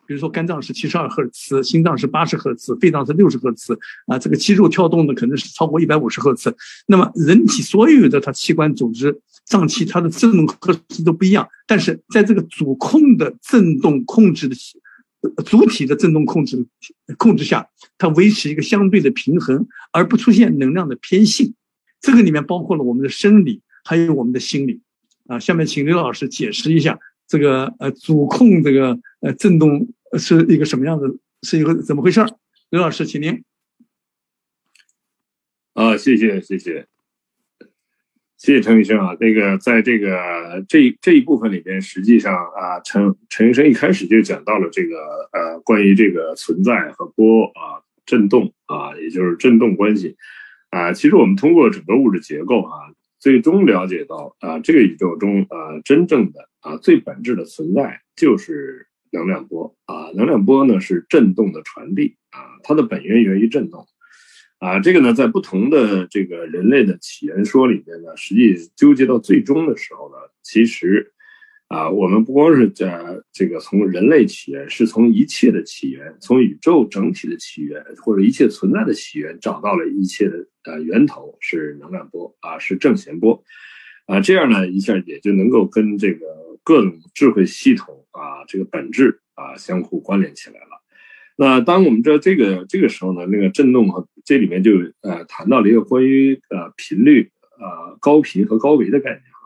比如说，肝脏是七十二赫兹，心脏是八十赫兹，肺脏是六十赫兹啊。这个肌肉跳动的可能是超过一百五十赫兹。那么，人体所有的它器官组织、脏器，它的振动赫兹都不一样。但是，在这个主控的振动控制的主体的振动控制控制下，它维持一个相对的平衡，而不出现能量的偏性。这个里面包括了我们的生理，还有我们的心理啊。下面请刘老师解释一下这个呃主控这个呃振动。是一个什么样的？是一个怎么回事儿？刘老师，请您。啊，谢谢谢谢，谢谢陈医生啊。那个，在这个这这一部分里边，实际上啊，陈陈医生一开始就讲到了这个呃，关于这个存在和波啊振动啊，也就是振动关系啊。其实我们通过整个物质结构啊，最终了解到啊，这个宇宙中啊，真正的啊最本质的存在就是。能量波啊，能量波呢是振动的传递啊，它的本源源于振动啊。这个呢，在不同的这个人类的起源说里面呢，实际纠结到最终的时候呢，其实啊，我们不光是在这个从人类起源，是从一切的起源，从宇宙整体的起源或者一切存在的起源，找到了一切的呃源头是能量波啊，是正弦波啊。这样呢，一下也就能够跟这个各种智慧系统。啊，这个本质啊，相互关联起来了。那当我们知道这个这个时候呢，那个振动和这里面就呃谈到了一个关于呃频率呃高频和高维的概念啊。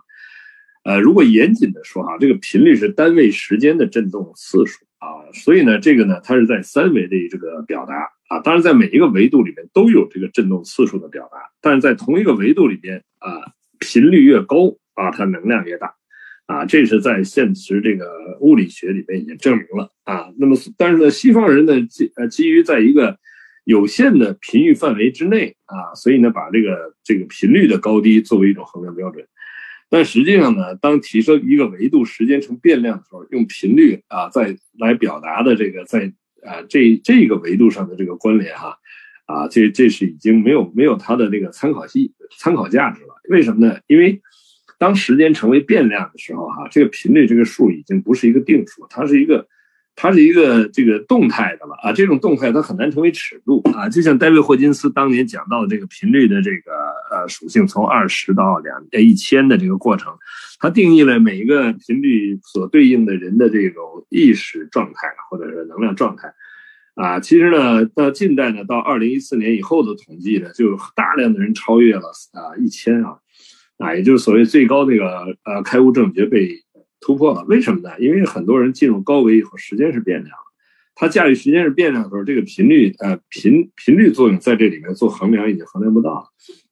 呃，如果严谨的说哈，这个频率是单位时间的振动次数啊，所以呢，这个呢，它是在三维的这个表达啊，当然在每一个维度里面都有这个振动次数的表达，但是在同一个维度里边啊，频率越高啊，它能量越大。啊，这是在现实这个物理学里面已经证明了啊。那么，但是呢，西方人呢基呃基于在一个有限的频率范围之内啊，所以呢把这个这个频率的高低作为一种衡量标准。但实际上呢，当提升一个维度时间成变量的时候，用频率啊在来表达的这个在啊这这个维度上的这个关联哈啊，这这是已经没有没有它的这个参考系参考价值了。为什么呢？因为当时间成为变量的时候，哈，这个频率这个数已经不是一个定数，它是一个，它是一个这个动态的了啊。这种动态它很难成为尺度啊。就像戴维霍金斯当年讲到的这个频率的这个呃属性，从二十到两呃一千的这个过程，它定义了每一个频率所对应的人的这种意识状态或者是能量状态啊。其实呢，到近代呢，到二零一四年以后的统计呢，就大量的人超越了啊一千啊。啊，也就是所谓最高那个呃开悟正觉被突破了，为什么呢？因为很多人进入高维以后，时间是变量，他驾驭时间是变量的时候，这个频率呃频频率作用在这里面做衡量已经衡量不到了。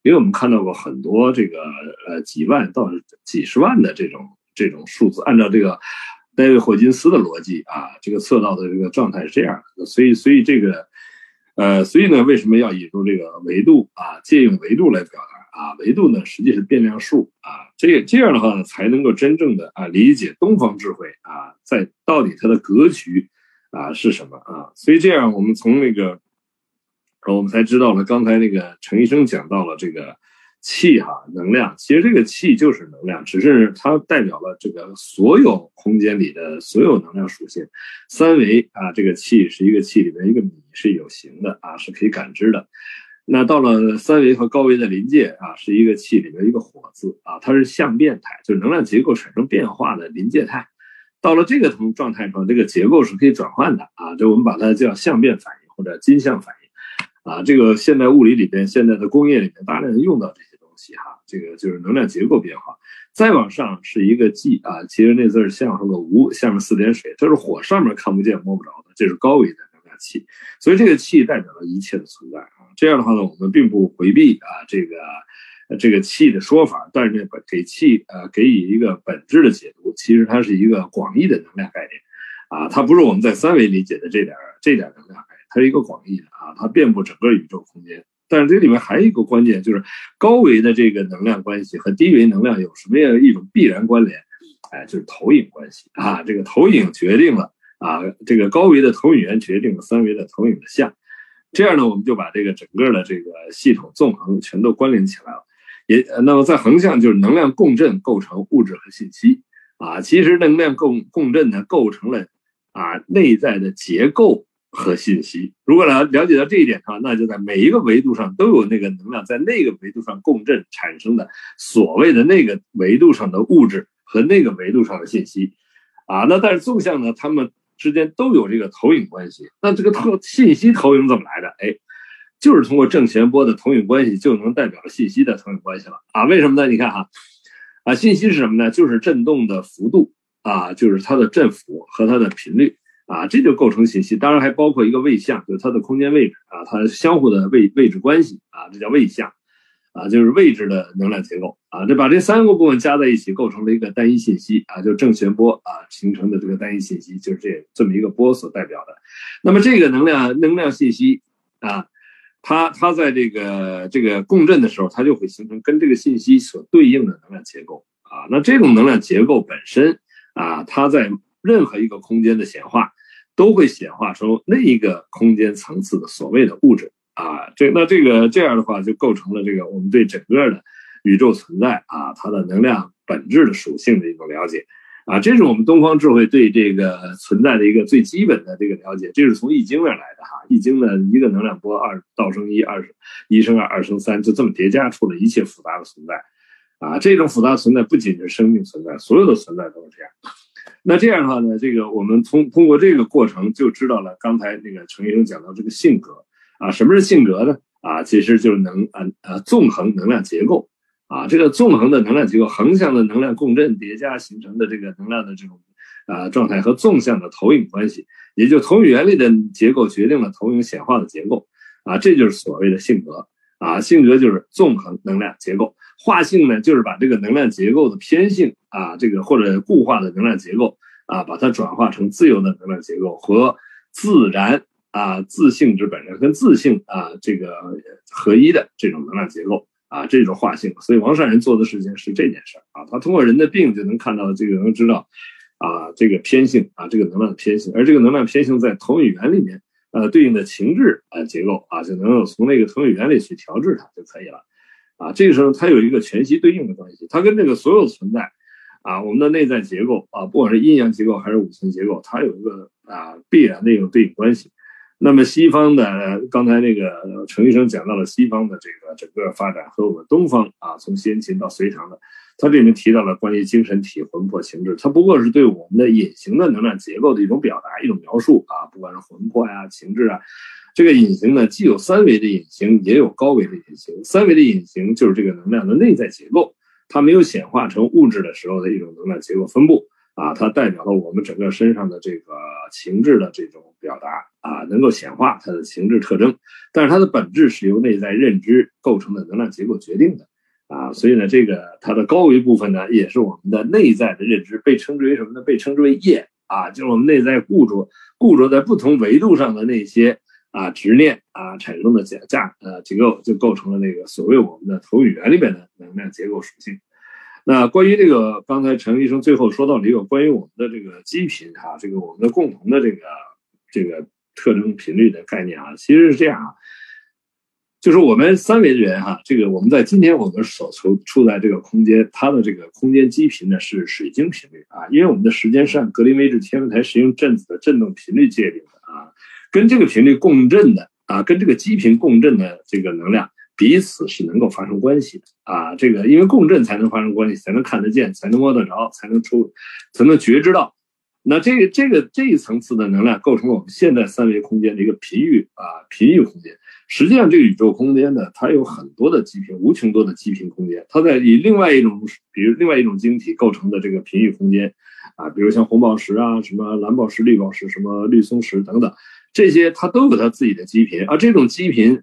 因为我们看到过很多这个呃几万到几十万的这种这种数字，按照这个戴维霍金斯的逻辑啊，这个测到的这个状态是这样的，所以所以这个呃所以呢，为什么要引入这个维度啊？借用维度来表达。啊，维度呢，实际是变量数啊，这这样的话呢，才能够真正的啊理解东方智慧啊，在到底它的格局啊是什么啊？所以这样，我们从那个，我们才知道了刚才那个陈医生讲到了这个气哈能量，其实这个气就是能量，只是它代表了这个所有空间里的所有能量属性。三维啊，这个气是一个气里面一个米是有形的啊，是可以感知的。那到了三维和高维的临界啊，是一个气里面一个火字啊，它是相变态，就是能量结构产生变化的临界态。到了这个同状态上，这个结构是可以转换的啊，这我们把它叫相变反应或者金相反应啊。这个现代物理里边、现在的工业里面大量用到这些东西哈。这个就是能量结构变化。再往上是一个寂啊，其实那字儿像是个无，下面四点水，这是火上面看不见摸不着的，这是高维的能量气。所以这个气代表了一切的存在。这样的话呢，我们并不回避啊这个。这个气的说法，但是呢，给气呃给予一个本质的解读，其实它是一个广义的能量概念，啊，它不是我们在三维理解的这点这点能量概念，它是一个广义的啊，它遍布整个宇宙空间。但是这里面还有一个关键，就是高维的这个能量关系和低维能量有什么样一种必然关联？哎，就是投影关系啊，这个投影决定了啊，这个高维的投影源决定了三维的投影的像，这样呢，我们就把这个整个的这个系统纵横全都关联起来了。也那么在横向就是能量共振构成物质和信息啊，其实能量共共振呢构成了啊内在的结构和信息。如果了了解到这一点的话，那就在每一个维度上都有那个能量在那个维度上共振产生的所谓的那个维度上的物质和那个维度上的信息啊。那但是纵向呢，它们之间都有这个投影关系。那这个投信息投影怎么来的？哎。就是通过正弦波的投影关系，就能代表信息的投影关系了啊？为什么呢？你看哈，啊，信息是什么呢？就是振动的幅度啊，就是它的振幅和它的频率啊，这就构成信息。当然还包括一个位相，就是它的空间位置啊，它相互的位位置关系啊，这叫位相啊，就是位置的能量结构啊。这把这三个部分加在一起，构成了一个单一信息啊，就正弦波啊形成的这个单一信息，就是这这么一个波所代表的。那么这个能量能量信息啊。它它在这个这个共振的时候，它就会形成跟这个信息所对应的能量结构啊。那这种能量结构本身啊，它在任何一个空间的显化，都会显化出那一个空间层次的所谓的物质啊。这那这个这样的话，就构成了这个我们对整个的宇宙存在啊，它的能量本质的属性的一种了解。啊，这是我们东方智慧对这个存在的一个最基本的这个了解，这是从易经那来的哈。易经呢，一个能量波，二道生一，二一生二，二生三，就这么叠加出了一切复杂的存在。啊，这种复杂存在不仅是生命存在，所有的存在都是这样。那这样的话呢，这个我们通通过这个过程就知道了，刚才那个程医生讲到这个性格啊，什么是性格呢？啊，其实就是能啊啊纵横能量结构。啊，这个纵横的能量结构，横向的能量共振叠加形成的这个能量的这种啊状态和纵向的投影关系，也就投影原理的结构决定了投影显化的结构啊，这就是所谓的性格啊，性格就是纵横能量结构，化性呢就是把这个能量结构的偏性啊，这个或者固化的能量结构啊，把它转化成自由的能量结构和自然啊自性之本身跟自性啊这个合一的这种能量结构。啊，这种化性，所以王善人做的事情是这件事儿啊，他通过人的病就能看到这个，能知道啊这个偏性啊这个能量的偏性，而这个能量偏性在投影源里面呃对应的情志啊结构啊就能够从那个投影源里去调制它就可以了啊，这个时候它有一个全息对应的关系，它跟这个所有存在啊我们的内在结构啊不管是阴阳结构还是五行结构，它有一个啊必然的一种对应关系。那么西方的刚才那个陈医生讲到了西方的这个整个发展和我们东方啊，从先秦到隋唐的，他这里面提到了关于精神体、魂魄、情志，它不过是对我们的隐形的能量结构的一种表达、一种描述啊，不管是魂魄呀、情志啊，这个隐形呢，既有三维的隐形，也有高维的隐形。三维的隐形就是这个能量的内在结构，它没有显化成物质的时候的一种能量结构分布。啊，它代表了我们整个身上的这个情志的这种表达啊，能够显化它的情志特征，但是它的本质是由内在认知构成的能量结构决定的啊，所以呢，这个它的高维部分呢，也是我们的内在的认知，被称之为什么呢？被称之为业啊，就是我们内在固着固着在不同维度上的那些啊执念啊产生的假架呃结构，就构成了那个所谓我们的投影源里边的能量结构属性。那关于这个，刚才陈医生最后说到了一个关于我们的这个基频哈，这个我们的共同的这个这个特征频率的概念啊，其实是这样啊。就是我们三维的人哈，这个我们在今天我们所处处在这个空间，它的这个空间基频呢是水晶频率啊，因为我们的时间是按格林威治天文台实用振子的振动频率界定的啊，跟这个频率共振的啊，跟这个基频共振的这个能量彼此是能够发生关系的啊，这个因为共振才能发生关系，才能看得见，才能摸得着，才能出，才能觉知到。那这个这个这一层次的能量构成了我们现在三维空间的一个频域啊，频域空间。实际上，这个宇宙空间呢，它有很多的基频，无穷多的基频空间。它在以另外一种，比如另外一种晶体构成的这个频域空间，啊，比如像红宝石啊，什么蓝宝石、绿宝石，什么绿松石等等，这些它都有它自己的基频。而这种基频，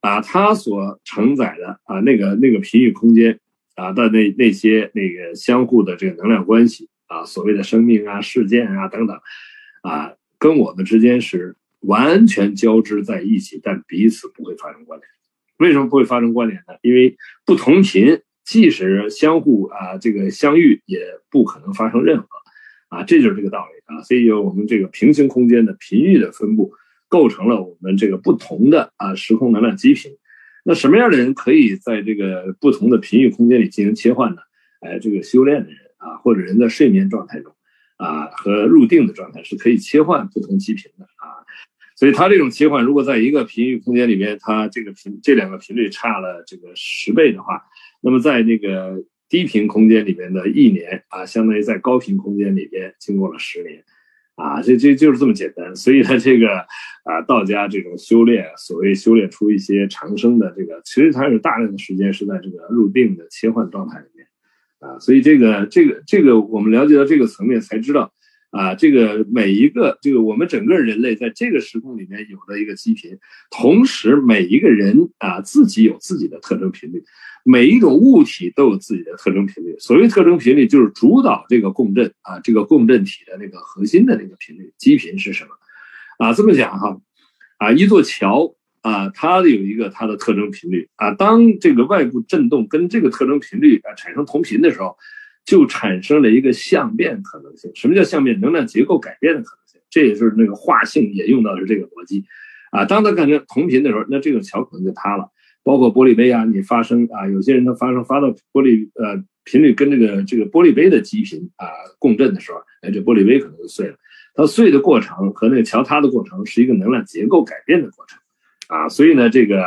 啊，它所承载的啊那个那个频域空间啊的那那些那个相互的这个能量关系啊，所谓的生命啊、事件啊等等，啊，跟我们之间是。完全交织在一起，但彼此不会发生关联。为什么不会发生关联呢？因为不同频，即使相互啊这个相遇，也不可能发生任何啊，这就是这个道理啊。所以我们这个平行空间的频域的分布，构成了我们这个不同的啊时空能量基频。那什么样的人可以在这个不同的频域空间里进行切换呢？哎，这个修炼的人啊，或者人在睡眠状态中啊和入定的状态是可以切换不同基频的啊。所以它这种切换，如果在一个频域空间里面，它这个频这两个频率差了这个十倍的话，那么在那个低频空间里面的一年啊，相当于在高频空间里边经过了十年，啊，这这就是这么简单。所以它这个啊，道家这种修炼，所谓修炼出一些长生的这个，其实它有大量的时间是在这个入定的切换状态里面，啊，所以这个这个这个我们了解到这个层面才知道。啊，这个每一个，这个我们整个人类在这个时空里面有的一个基频，同时每一个人啊自己有自己的特征频率，每一种物体都有自己的特征频率。所谓特征频率，就是主导这个共振啊，这个共振体的那个核心的那个频率，基频是什么？啊，这么讲哈，啊，一座桥啊，它有一个它的特征频率啊，当这个外部振动跟这个特征频率啊产生同频的时候。就产生了一个相变可能性。什么叫相变？能量结构改变的可能性。这也是那个化性也用到的这个逻辑，啊，当它感觉同频的时候，那这个桥可能就塌了。包括玻璃杯啊，你发生啊，有些人他发生发到玻璃呃频率跟这个这个玻璃杯的基频啊共振的时候，哎，这玻璃杯可能就碎了。它碎的过程和那个桥塌的过程是一个能量结构改变的过程，啊，所以呢，这个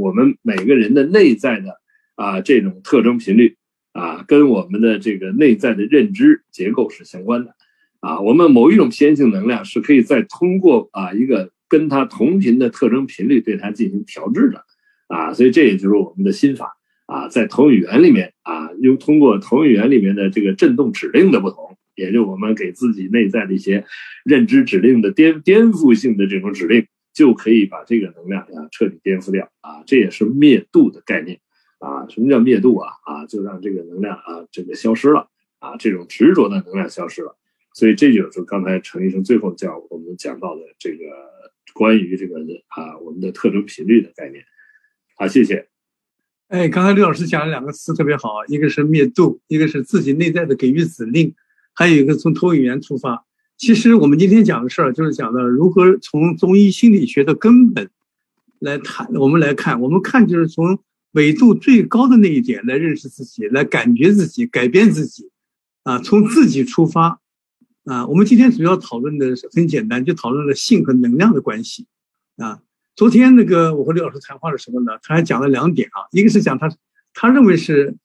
我们每个人的内在的啊这种特征频率。啊，跟我们的这个内在的认知结构是相关的，啊，我们某一种偏性能量是可以再通过啊一个跟它同频的特征频率对它进行调制的，啊，所以这也就是我们的心法啊，在投影源里面啊，用通过投影源里面的这个振动指令的不同，也就我们给自己内在的一些认知指令的颠颠覆性的这种指令，就可以把这个能量啊彻底颠覆掉啊，这也是灭度的概念。啊，什么叫灭度啊？啊，就让这个能量啊，这个消失了啊，这种执着的能量消失了。所以这就是刚才陈医生最后叫我们讲到的这个关于这个啊我们的特征频率的概念。好，谢谢。哎，刚才刘老师讲了两个词特别好，一个是灭度，一个是自己内在的给予指令，还有一个从投影源出发。其实我们今天讲的事儿就是讲的如何从中医心理学的根本来谈。我们来看，我们看就是从。纬度最高的那一点来认识自己，来感觉自己，改变自己，啊，从自己出发，啊，我们今天主要讨论的是很简单，就讨论了性和能量的关系，啊，昨天那个我和刘老师谈话的时候呢，他还讲了两点啊，一个是讲他他认为是，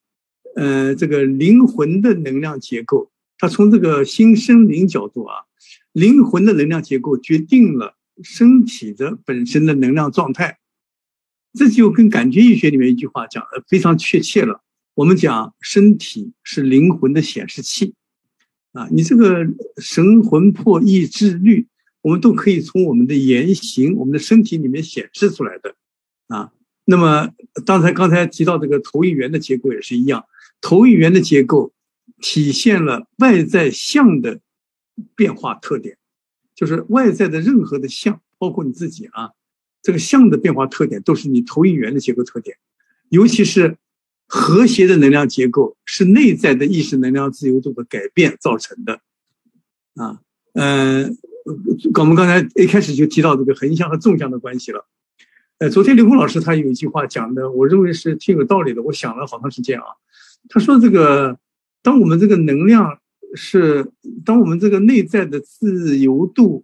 呃，这个灵魂的能量结构，他从这个新生灵角度啊，灵魂的能量结构决定了身体的本身的能量状态。这就跟感觉医学里面一句话讲的非常确切了。我们讲身体是灵魂的显示器，啊，你这个神魂魄意志律，我们都可以从我们的言行、我们的身体里面显示出来的，啊。那么刚才刚才提到这个投影源的结构也是一样，投影源的结构体现了外在相的变化特点，就是外在的任何的相，包括你自己啊。这个相的变化特点都是你投影源的结构特点，尤其是和谐的能量结构是内在的意识能量自由度的改变造成的。啊，嗯，我们刚才一开始就提到这个横向和纵向的关系了。呃，昨天刘峰老师他有一句话讲的，我认为是挺有道理的。我想了好长时间啊，他说这个，当我们这个能量是，当我们这个内在的自由度，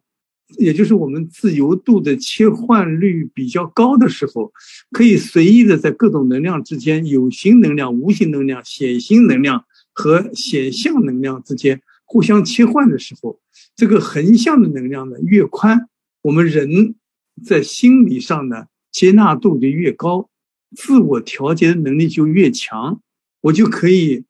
也就是我们自由度的切换率比较高的时候，可以随意的在各种能量之间，有形能量、无形能量、显形能量和显象能量之间互相切换的时候，这个横向的能量呢越宽，我们人在心理上呢。接纳度就越高，自我调节的能力就越强，我就可以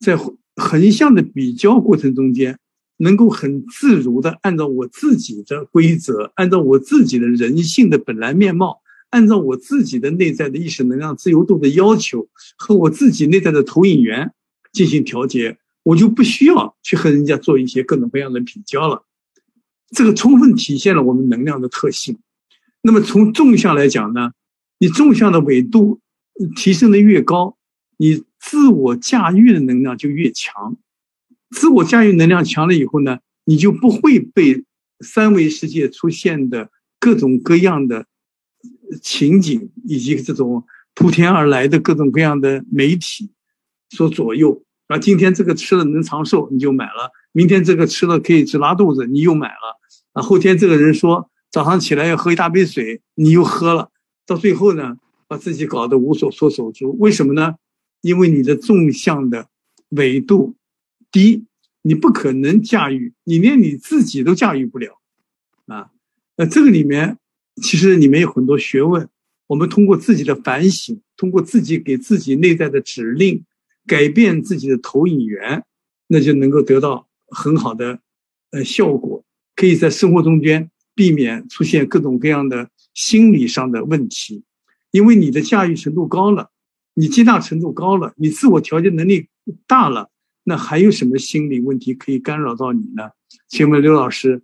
在横向的比较过程中间，能够很自如的按照我自己的规则，按照我自己的人性的本来面貌，按照我自己的内在的意识能量自由度的要求和我自己内在的投影源进行调节，我就不需要去和人家做一些各种各样的比较了。这个充分体现了我们能量的特性。那么从纵向来讲呢，你纵向的纬度提升的越高，你自我驾驭的能量就越强。自我驾驭能量强了以后呢，你就不会被三维世界出现的各种各样的情景以及这种铺天而来的各种各样的媒体所左右。啊，今天这个吃了能长寿，你就买了；明天这个吃了可以治拉肚子，你又买了。啊，后天这个人说。早上起来要喝一大杯水，你又喝了，到最后呢，把自己搞得无所措手足。为什么呢？因为你的纵向的维度第一，你不可能驾驭，你连你自己都驾驭不了啊。那这个里面其实里面有很多学问，我们通过自己的反省，通过自己给自己内在的指令，改变自己的投影源，那就能够得到很好的呃效果，可以在生活中间。避免出现各种各样的心理上的问题，因为你的驾驭程度高了，你接纳程度高了，你自我调节能力大了，那还有什么心理问题可以干扰到你呢？请问刘老师，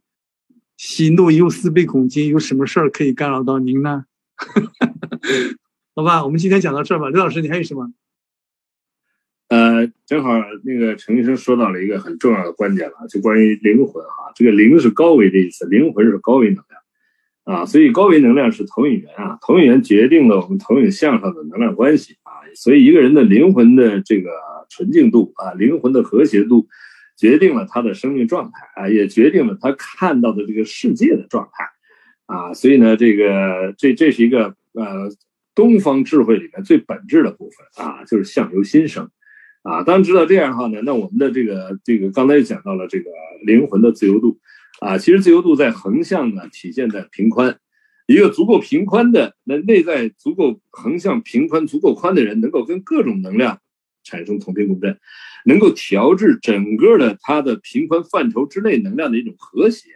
喜怒忧思悲恐惊有什么事儿可以干扰到您呢？好吧，我们今天讲到这儿吧。刘老师，你还有什么？呃，正好那个陈医生说到了一个很重要的观点了，就关于灵魂哈，这个灵是高维的意思，灵魂是高维能量啊，所以高维能量是投影源啊，投影源决定了我们投影像上的能量关系，所以一个人的灵魂的这个纯净度啊，灵魂的和谐度，决定了他的生命状态啊，也决定了他看到的这个世界的状态啊，所以呢，这个这这是一个呃东方智慧里面最本质的部分啊，就是相由心生。啊，当然知道这样的话呢，那我们的这个这个刚才又讲到了这个灵魂的自由度，啊，其实自由度在横向呢体现在平宽，一个足够平宽的，那内在足够横向平宽足够宽的人，能够跟各种能量产生同频共振，能够调制整个的它的平宽范畴之内能量的一种和谐，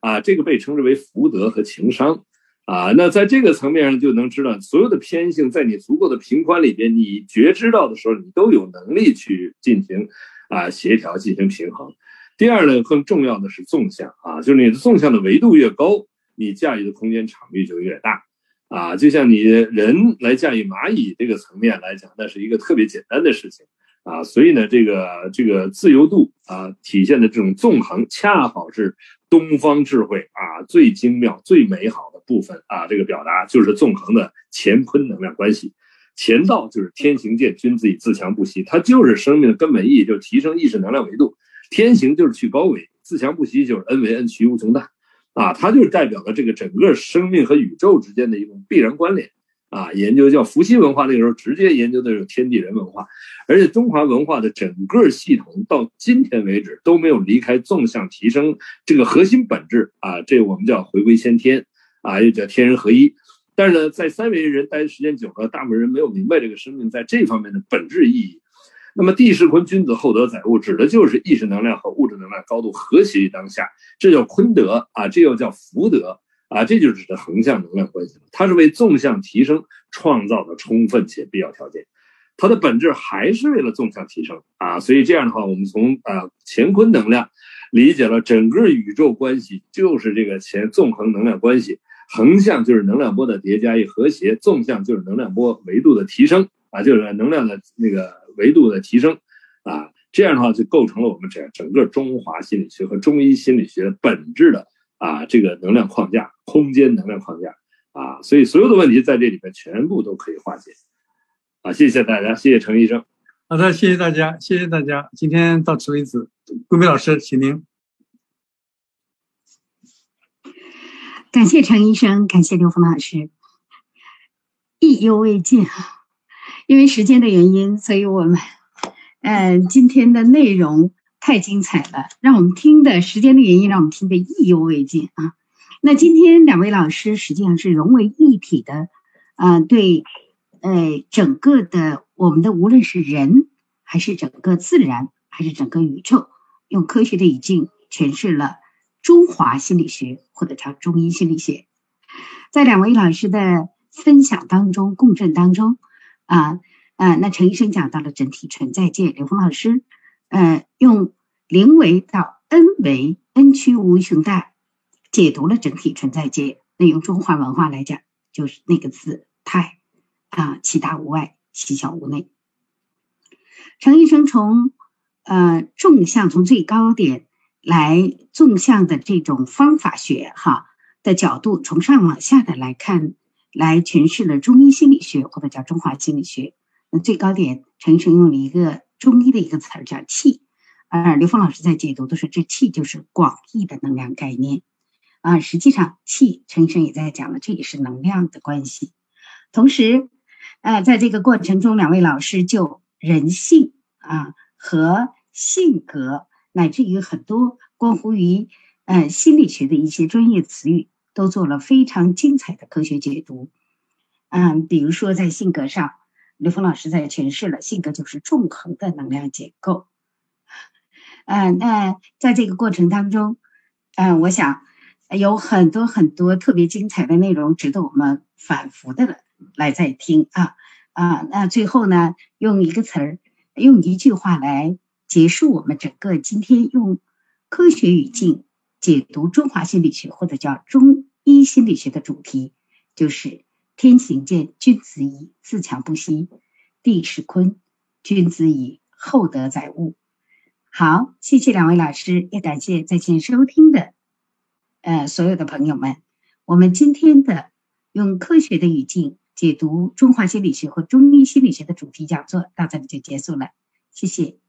啊，这个被称之为福德和情商。啊，那在这个层面上就能知道，所有的偏性在你足够的平宽里边，你觉知到的时候，你都有能力去进行啊协调，进行平衡。第二呢，更重要的是纵向啊，就是你的纵向的维度越高，你驾驭的空间场域就越大啊。就像你人来驾驭蚂蚁这个层面来讲，那是一个特别简单的事情啊。所以呢，这个这个自由度啊体现的这种纵横，恰好是东方智慧啊最精妙、最美好的。部分啊，这个表达就是纵横的乾坤能量关系。乾道就是天行健，君子以自强不息，它就是生命的根本意义，就是提升意识能量维度。天行就是去高维，自强不息就是恩为恩，趋无穷大。啊，它就是代表了这个整个生命和宇宙之间的一种必然关联。啊，研究叫伏羲文化那个时候直接研究的是天地人文化，而且中华文化的整个系统到今天为止都没有离开纵向提升这个核心本质。啊，这我们叫回归先天。啊，又叫天人合一，但是呢，在三维人待的时间久了，大部分人没有明白这个生命在这方面的本质意义。那么，地势坤君子厚德载物，指的就是意识能量和物质能量高度和谐于当下，这叫坤德啊，这又叫福德啊，这就指的横向能量关系。它是为纵向提升创造的充分且必要条件，它的本质还是为了纵向提升啊。所以这样的话，我们从啊乾坤能量理解了整个宇宙关系，就是这个前纵横能量关系。横向就是能量波的叠加与和谐，纵向就是能量波维度的提升啊，就是能量的那个维度的提升啊，这样的话就构成了我们整整个中华心理学和中医心理学本质的啊这个能量框架、空间能量框架啊，所以所有的问题在这里面全部都可以化解。啊，谢谢大家，谢谢程医生。好的，谢谢大家，谢谢大家，今天到此为止。桂梅老师，请您。感谢程医生，感谢刘峰老师，意犹未尽啊！因为时间的原因，所以我们，嗯，今天的内容太精彩了，让我们听的时间的原因，让我们听得意犹未尽啊！那今天两位老师实际上是融为一体的，啊，对。呃，整个的我们的无论是人，还是整个自然，还是整个宇宙，用科学的语境诠释了中华心理学或者叫中医心理学。在两位老师的分享当中、共振当中，啊啊，那陈医生讲到了整体存在界，刘峰老师，呃，用零维到 n 维，n 趋无穷大，解读了整体存在界。那用中华文化来讲，就是那个字“太”。啊，其大无外，其小无内。陈医生从呃纵向，从最高点来纵向的这种方法学哈的角度，从上往下的来看，来诠释了中医心理学或者叫中华心理学。那最高点，陈医生用了一个中医的一个词儿叫气，而刘峰老师在解读的是这气就是广义的能量概念啊。实际上，气陈医生也在讲了，这也是能量的关系，同时。呃，在这个过程中，两位老师就人性啊和性格，乃至于很多关乎于呃心理学的一些专业词语，都做了非常精彩的科学解读。嗯，比如说在性格上，刘峰老师在诠释了性格就是纵横的能量结构。嗯，那在这个过程当中，嗯，我想有很多很多特别精彩的内容，值得我们反复的。来再听啊啊！那最后呢，用一个词儿，用一句话来结束我们整个今天用科学语境解读中华心理学或者叫中医心理学的主题，就是“天行健，君子以自强不息；地势坤，君子以厚德载物。”好，谢谢两位老师，也感谢在线收听的呃所有的朋友们。我们今天的用科学的语境。解读中华心理学和中医心理学的主题讲座到这里就结束了，谢谢。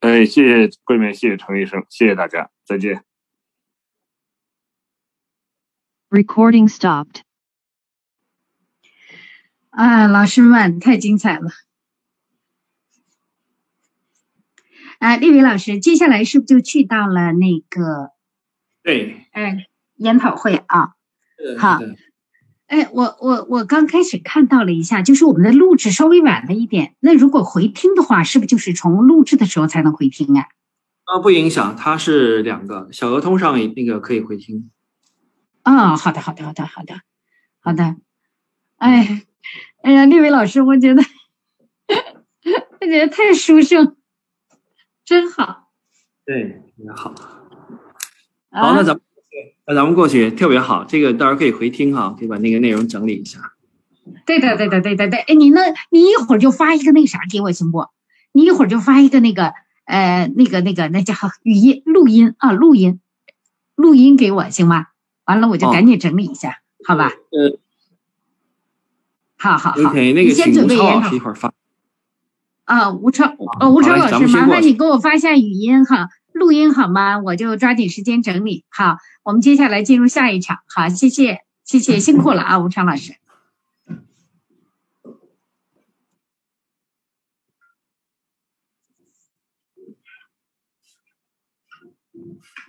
哎，谢谢桂梅，谢谢程医生，谢谢大家，再见。Recording stopped。啊，老师们太精彩了！啊，丽伟老师，接下来是不是就去到了那个？对。哎。研讨会啊，好，哎，我我我刚开始看到了一下，就是我们的录制稍微晚了一点。那如果回听的话，是不是就是从录制的时候才能回听啊？啊，不影响，它是两个小额通上那个可以回听。啊，好的，好的，好的，好的，好的。哎，哎呀，立伟老师，我觉得，我觉得太舒胜，真好。对，也好。好，那咱们。那咱们过去特别好，这个到时候可以回听哈，可以把那个内容整理一下。对的，对的，对的，对。哎，你那，你一会儿就发一个那啥给我行不？你一会儿就发一个那个，呃，那个那个那叫语音录音啊，录音，录音给我行吗？完了我就赶紧整理一下，好吧？呃，好好好。OK，那个请吴超老师一会儿发。啊，吴超，呃，吴超老师，麻烦你给我发一下语音哈。录音好吗？我就抓紧时间整理。好，我们接下来进入下一场。好，谢谢，谢谢，辛苦了啊，吴昌老师。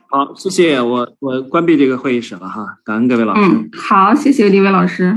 好，谢谢，我我关闭这个会议室了哈，感恩各位老师。嗯，好，谢谢李伟老师。